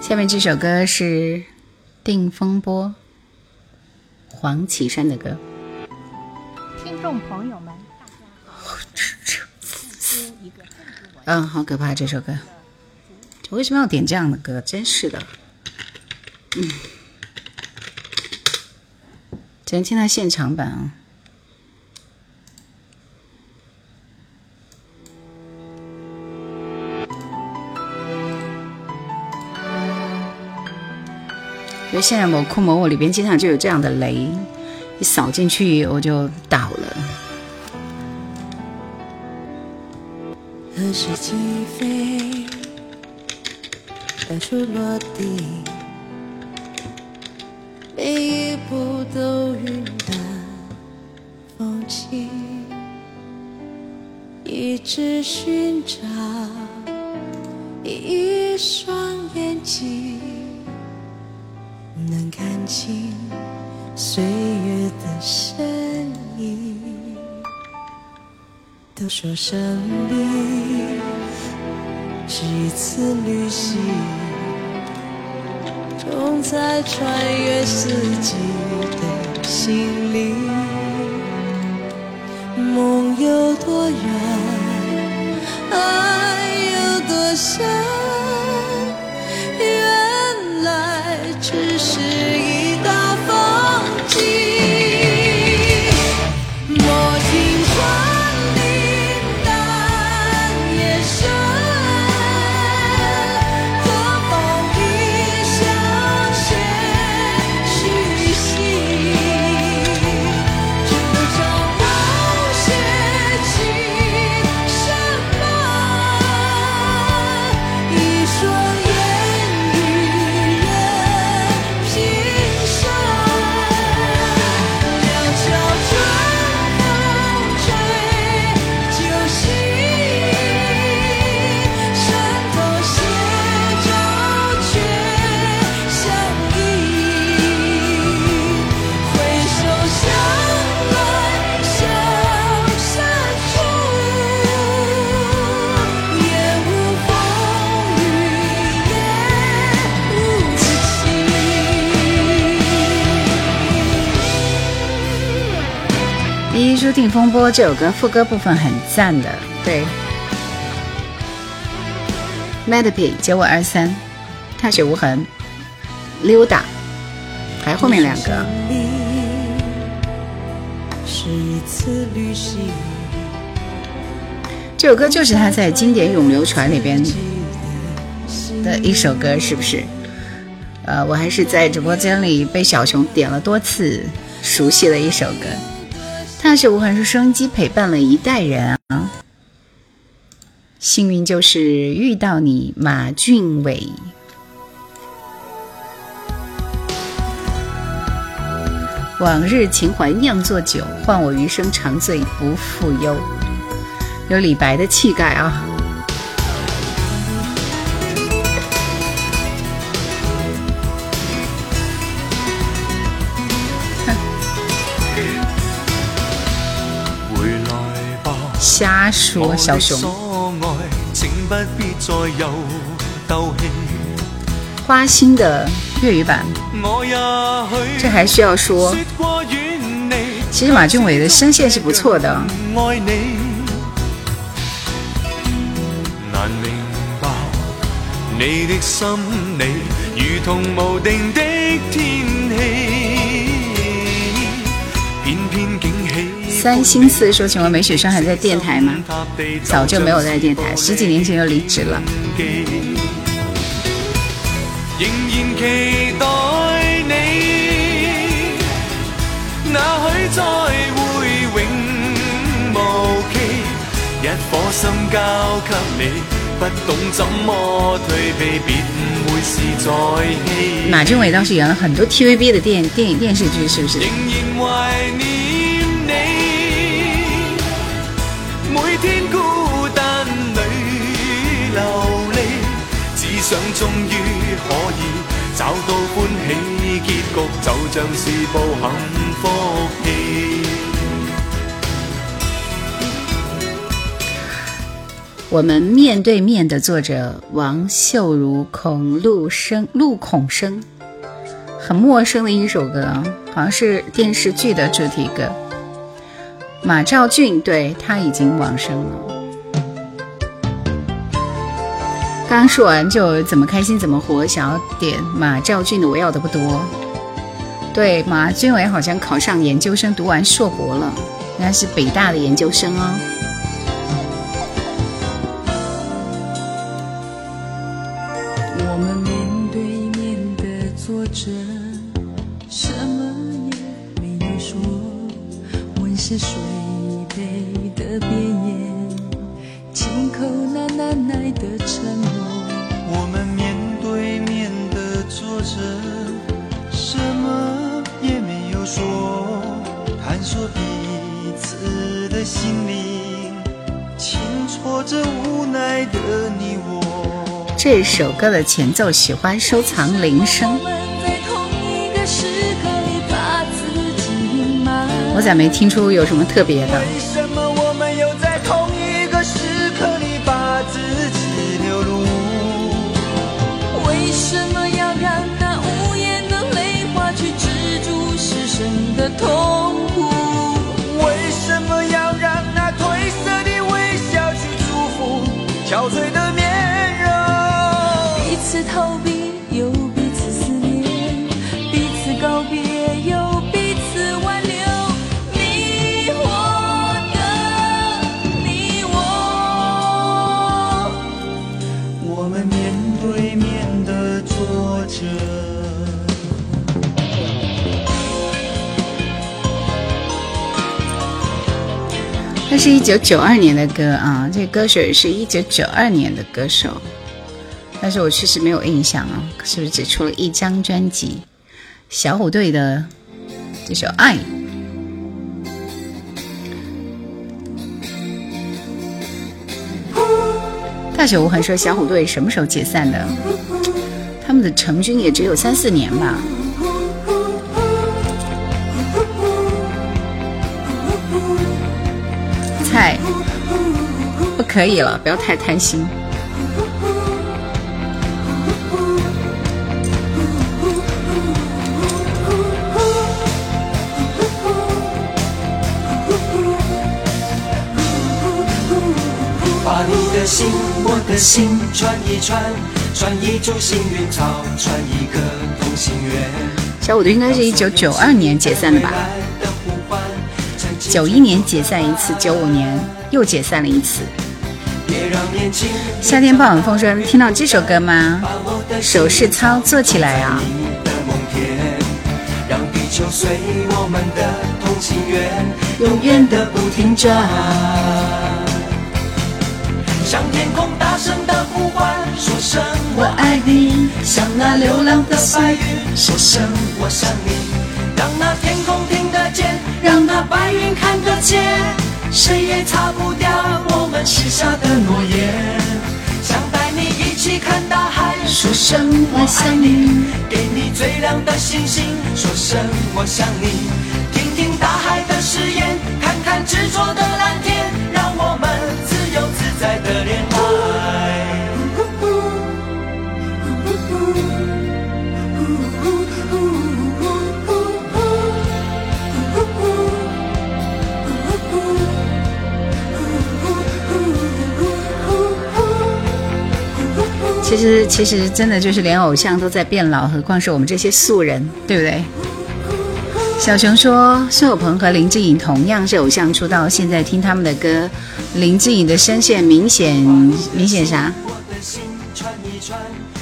下面这首歌是《定风波》，黄绮珊的歌。嗯，好可怕这首歌！我为什么要点这样的歌？真是的。嗯，只能听到现场版啊。因为现在某库某我里边经常就有这样的雷，一扫进去我就倒了。何时起飞？深处落地，每一步都云淡风轻，一直寻找一双眼睛，能看清岁月的身影。都说生命是一次旅行，总在穿越四季的心里。梦有多远，爱有多深，原来只是一道风景。晴。第一书定风波这首歌副歌部分很赞的，对。Melody 九五二三，踏雪无痕，溜达，还后面两个。是一次旅行，这首歌就是他在经典咏流传里边的一首歌，是不是？呃，我还是在直播间里被小熊点了多次，熟悉的一首歌。踏雪无痕是收音机陪伴了一代人啊。幸运就是遇到你，马俊伟。往日情怀酿作酒，换我余生长醉不复忧。有李白的气概啊！瞎说，小熊。花心的粤语版，这还需要说。其实马俊伟的声线是不错的，你，难明白你的心理，如同无定的天气，三星四说：“请问梅雪霜还在电台吗？早就没有在电台，十几年前就离职了。仍然期待你，那許再会永无期。一颗心交给你，不懂怎麼退避，別誤會是在戲。马俊伟倒是演了很多 TVB 的电电影电视剧，是不是？仍然懷念想終於可以找到歡喜結局，就像是部幸福戲。我们面对面的作者王秀如、孔陆生、陆孔生，很陌生的一首歌啊，好像是电视剧的主题歌。马兆骏，对他已经往生了。刚说完就怎么开心怎么活，想要点马兆俊的《我要的不多》。对，马俊伟好像考上研究生，读完硕博了，应该是北大的研究生哦。歌的前奏喜欢收藏铃声，我咋没听出有什么特别的？是一九九二年的歌啊，这歌手也是一九九二年的歌手，但是我确实没有印象啊，是不是只出了一张专辑？小虎队的这首《爱》。大雪无痕说小虎队什么时候解散的？他们的成军也只有三四年吧。可以了，不要太贪心。把你的心，我的心串一串，串一株幸运草，串一个同心圆。小虎队应该是一九九二年解散的吧？九一年解散一次，九五年又解散了一次。夏天傍晚风说：“听到这首歌吗？手势操做起来啊！让地球随我们的同心圆，永远的不停转。向天空大声的呼唤，说声我爱你，像那流浪的白云，说声我想你，让那天空听得见，让那白云看得见，谁也擦不掉我们许下的诺言。想带你一起看大海，说声我爱你，给你最亮的星星，说声我想你，听听大海的誓言，看看执着的其实，其实真的就是连偶像都在变老，何况是我们这些素人，对不对？小熊说，苏有朋和林志颖同样是偶像出道，现在听他们的歌，林志颖的声线明显明显啥？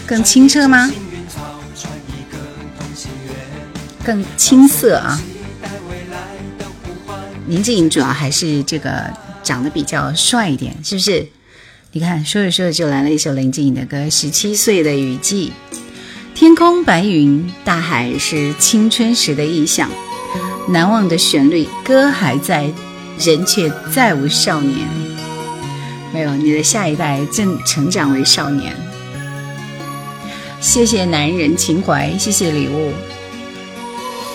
更清澈吗？更青涩啊！林志颖主要还是这个长得比较帅一点，是不是？你看，说着说着就来了一首林志颖的歌，《十七岁的雨季》。天空白云，大海是青春时的意象，难忘的旋律，歌还在，人却再无少年。没有，你的下一代正成长为少年。谢谢男人情怀，谢谢礼物。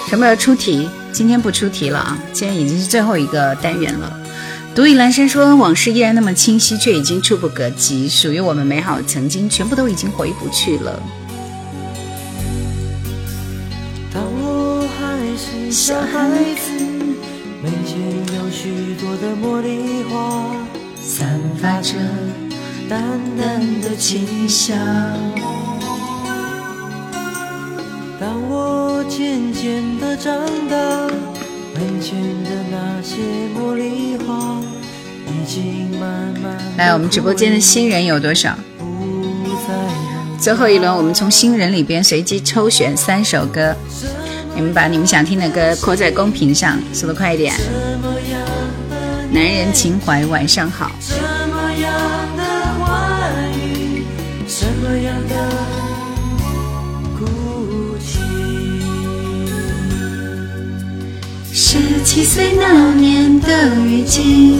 什么时候出题？今天不出题了啊！今天已经是最后一个单元了。独倚阑珊说：“往事依然那么清晰，却已经触不可及。属于我们美好曾经，全部都已经回不去了。”当我还是小孩子，门前有许多的茉莉花，散发着淡淡的清香。当我渐渐的长大，门前来，我们直播间的新人有多少？最后一轮，我们从新人里边随机抽选三首歌，你们把你们想听的歌扣在公屏上，速度快一点。男人情怀，晚上好。什么样的欢愉，什么样的哭泣？十七岁那年的雨季，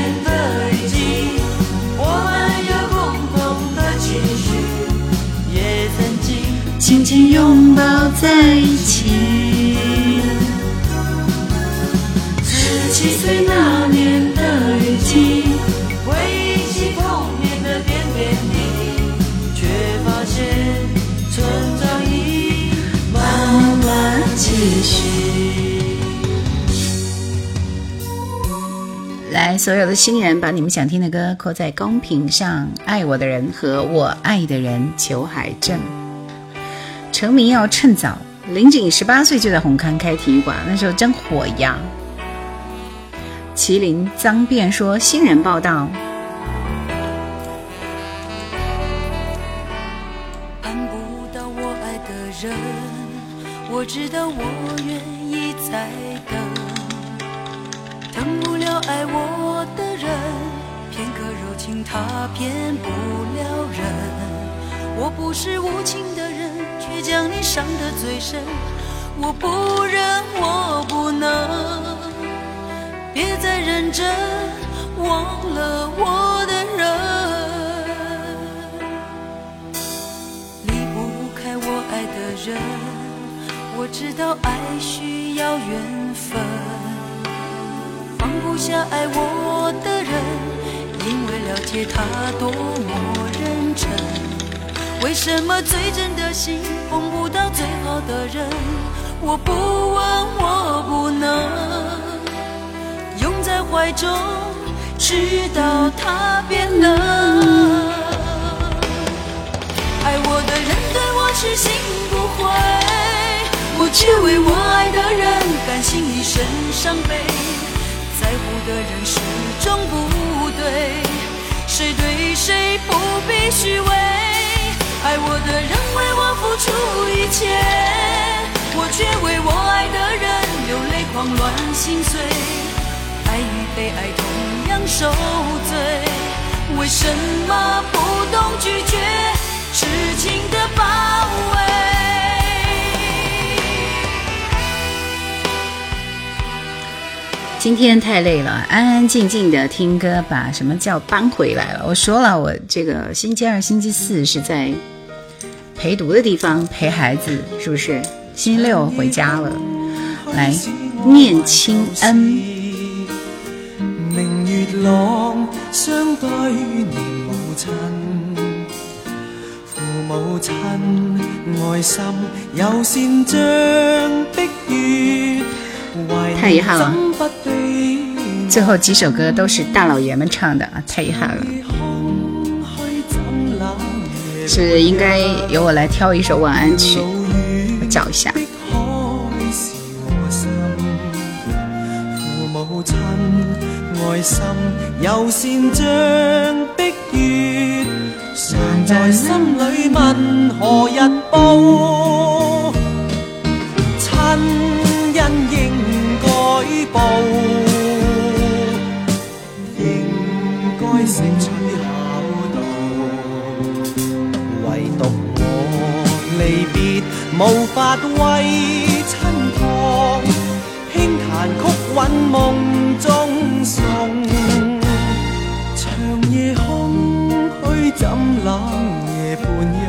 紧紧拥抱在一起。十七岁那年的雨季，回忆起童年的点点滴滴，却发现成长已慢慢继续。来，所有的新人，把你们想听的歌扣在公屏上，爱我的人和我爱的人，裘海正。成名要趁早，林景十八岁就在红磡开体育馆，那时候真火呀。麒麟脏辫说：“新人报道，盼不到我爱的人，我知道我愿意再等。等不了爱我的人，片刻柔情他骗不了人。我不是无情的人，将你伤得最深。我不忍，我不能。别再认真，忘了我的人，离不开我爱的人。我知道爱需要缘分，放不下爱我的人，因为了解他多么认真。为什么最真的心碰不到最好的人？我不问，我不能。拥在怀中，直到他变冷。爱我的人对我痴心不悔，我却为我爱的人甘心一生伤悲。在乎的人始终不对，谁对谁不必虚伪。爱我的人为我付出一切，我却为我爱的人流泪狂乱心碎。爱与被爱同样受罪，为什么不懂拒绝痴情的包围？今天太累了，安安静静的听歌，把什么叫搬回来了？我说了，我这个星期二、星期四是在陪读的地方陪孩子，是不是？星期六回家了，来念亲恩。明月朗相对念母亲，父母亲爱心有善像碧月，太遗憾了，最后几首歌都是大老爷们唱的啊，太遗憾了。是应该由我来挑一首晚安曲，我找一下。爱心又善像碧月，常在心里问何日报？应该识取孝道。唯独我离别，无法为亲托，轻弹曲韵梦中送。长夜空虚，怎冷夜半日？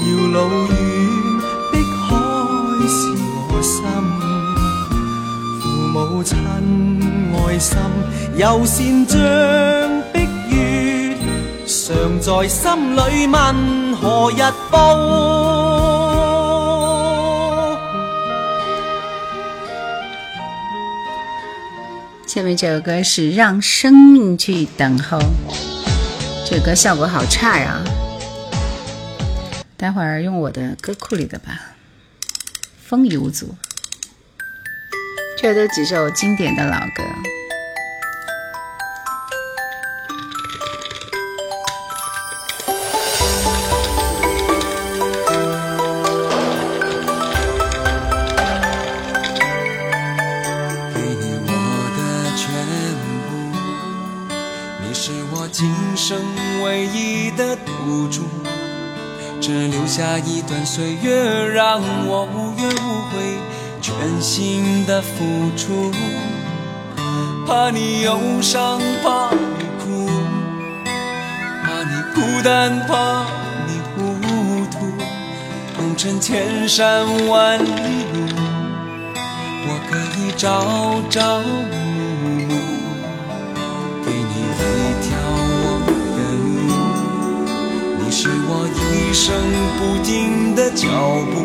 遥路母亲爱心，又善像碧月，常在心里问何日报？下面这首歌是《让生命去等候》，这歌效果好差呀！待会儿用我的歌库里的吧，《风雨无阻》。这都几首经典的老歌。给你我的全部你是我今生唯一的赌注只留下一段岁月让我无怨无悔。真心的付出。怕你忧伤，怕你哭，怕你孤单，怕你糊涂，红尘千山万里路，我可以朝朝暮暮，给你一条我的路。你是我一生不停的脚步，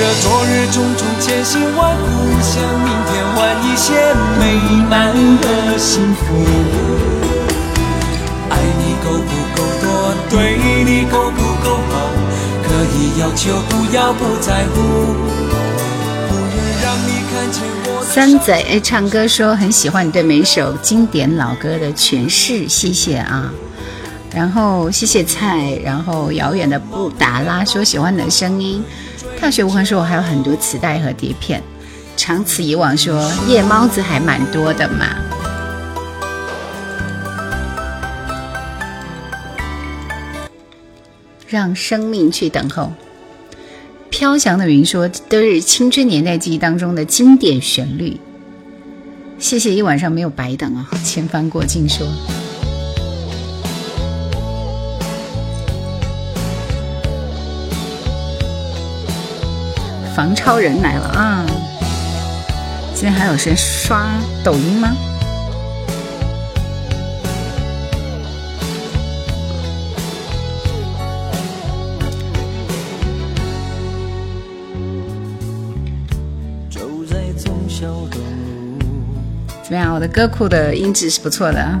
着昨日种种千辛万苦，向明天换一些美满和幸福。够不够多，对你够不够好？可以要求，不要不在乎。不愿让你看见我。三仔唱歌说很喜欢你对每一首经典老歌的诠释，谢谢啊。然后谢谢菜，然后遥远的布达拉说喜欢你的声音。大学无痕说我还有很多磁带和碟片。长此以往说夜猫子还蛮多的嘛。让生命去等候。飘翔的云说：“都是青春年代记忆当中的经典旋律。”谢谢一晚上没有白等啊！千帆过尽说：“防超人来了啊！今天还有谁刷抖音吗？”怎么样？我的歌库的音质是不错的。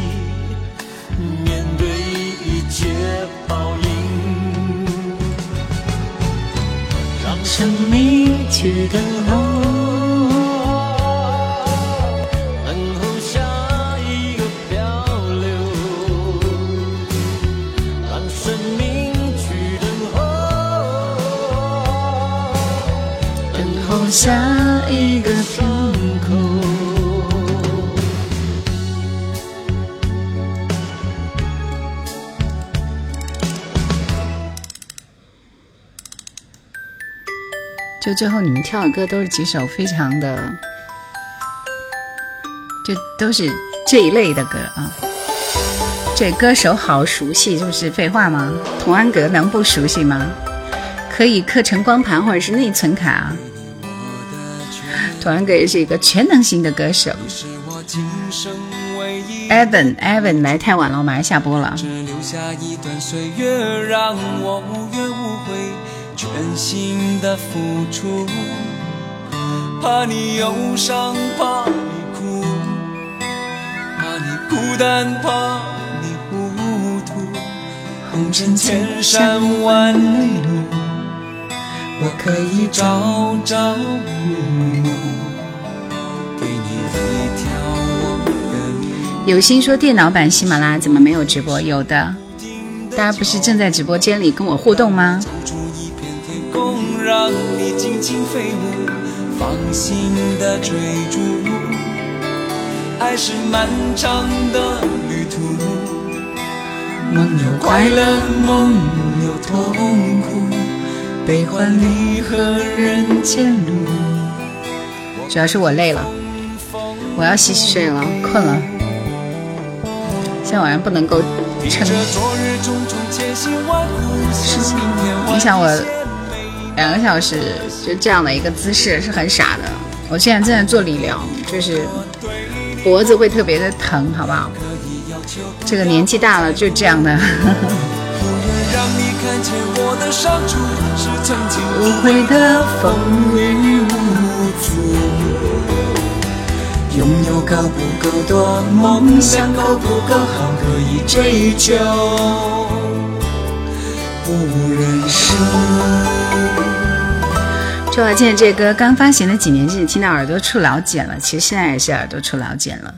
去等候，等候下一个漂流。让生命去等候，等候下就最后你们跳的歌都是几首非常的，就都是这一类的歌啊。这歌手好熟悉，就是废话吗？童安格能不熟悉吗？可以刻成光盘或者是内存卡啊。童安格也是一个全能型的歌手。Evan Evan 来太晚了，我马上下播了。全心的付出，怕你忧伤，怕你哭，怕你孤单，怕你糊涂。红尘千山万里路，我可以朝朝暮暮，给你一条我的路。有心说电脑版喜马拉雅怎么没有直播？有的，大家不是正在直播间里跟我互动吗？让你尽情飞舞，放心的追逐。爱是漫长的旅途，梦有快乐，梦有痛苦，悲欢离合人间路。主要是我累了，我要洗洗睡了，困了。今天晚上不能够撑。你想我两个小时就这样的一个姿势是很傻的。我现在正在做理疗，就是脖子会特别的疼，好不好？这个年纪大了就这样的。(laughs) 无悔的风雨无阻，拥有够不够多，梦想够不够好，可以追求，不认输。周华健这歌刚发行了几年，就听到耳朵出老茧了。其实现在也是耳朵出老茧了。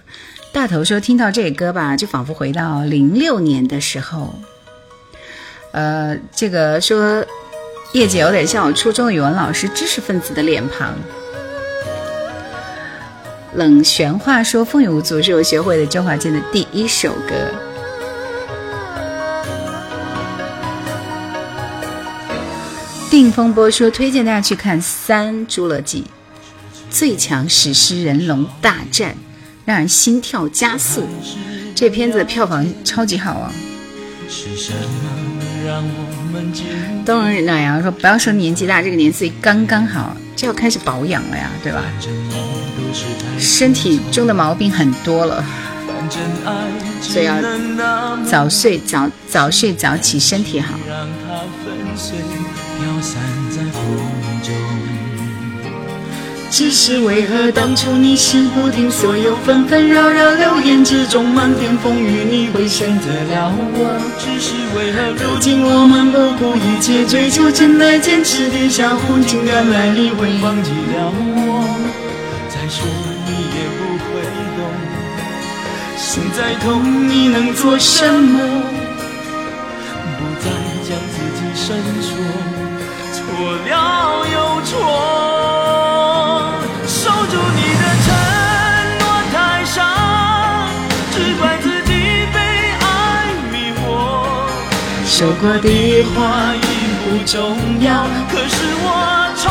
大头说听到这歌吧，就仿佛回到零六年的时候。呃，这个说叶姐有点像我初中语文老师，知识分子的脸庞。冷玄话说风雨无阻是我学会的周华健的第一首歌。定风波说推荐大家去看《三侏罗纪》，最强史诗人龙大战，让人心跳加速。这片子的票房超级好啊！冬日暖阳说不要说年纪大，这个年纪刚刚好，就要开始保养了呀，对吧？身体中的毛病很多了，所以要早睡早早睡早起，身体好。飘散在风中。只是为何当初你是不听所有纷纷扰扰流言之中，漫天风雨你会选择了我？只是为何如今我们不顾一切追求真爱，坚持跌下混情甘来，你会放弃了我？再说你也不会懂，心再痛你能做什么？不再将自己深锁。错了又错，守住你的承诺太傻，只怪自己被爱迷惑。说过的话已不重要，可是我从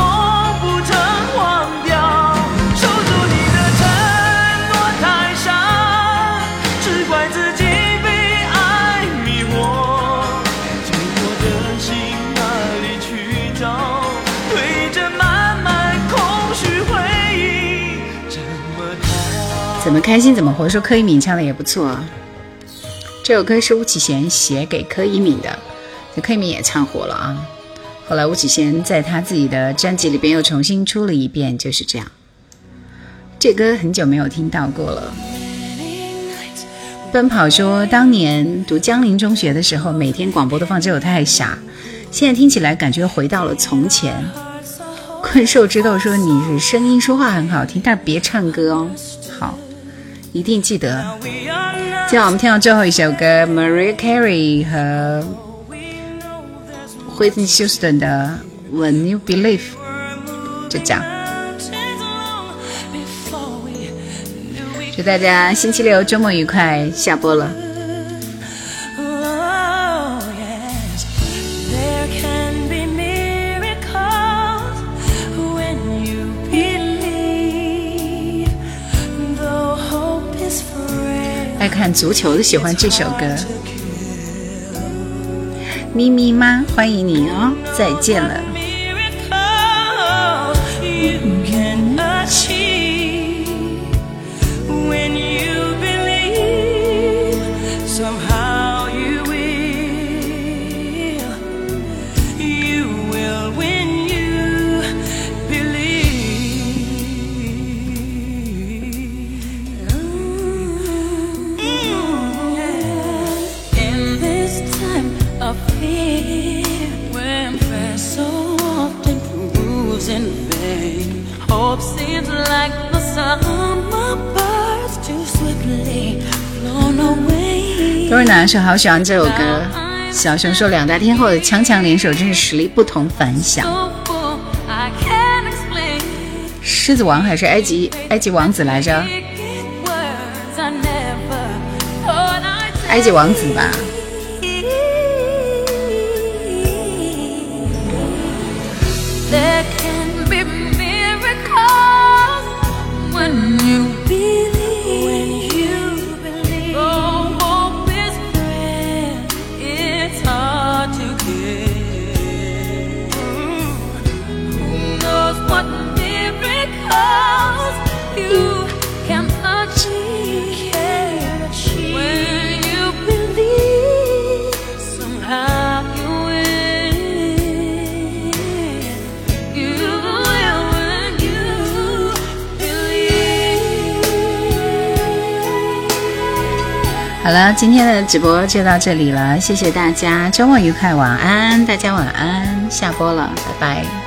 怎么开心怎么活，说柯以敏唱的也不错啊。这首歌是巫启贤写给柯以敏的，这柯以敏也唱火了啊。后来巫启贤在他自己的专辑里边又重新出了一遍，就是这样。这歌很久没有听到过了。奔跑说，当年读江陵中学的时候，每天广播都放这首《太傻》，现在听起来感觉回到了从前。困兽之斗说你是声音说话很好听，但别唱歌哦。好，一定记得。今天我们听到最后一首歌，Mariah Carey 和 Whitney Houston 的《When You Believe》，就这样。祝大家星期六周末愉快！下播了。看足球的喜欢这首歌。咪咪妈，欢迎你哦！再见了。多瑞男是好喜欢这首歌。小熊说两大天后的强强联手，真是实力不同凡响。狮子王还是埃及埃及王子来着.埃及王子吧。好了，今天的直播就到这里了，谢谢大家，周末愉快，晚安，大家晚安，下播了，拜拜。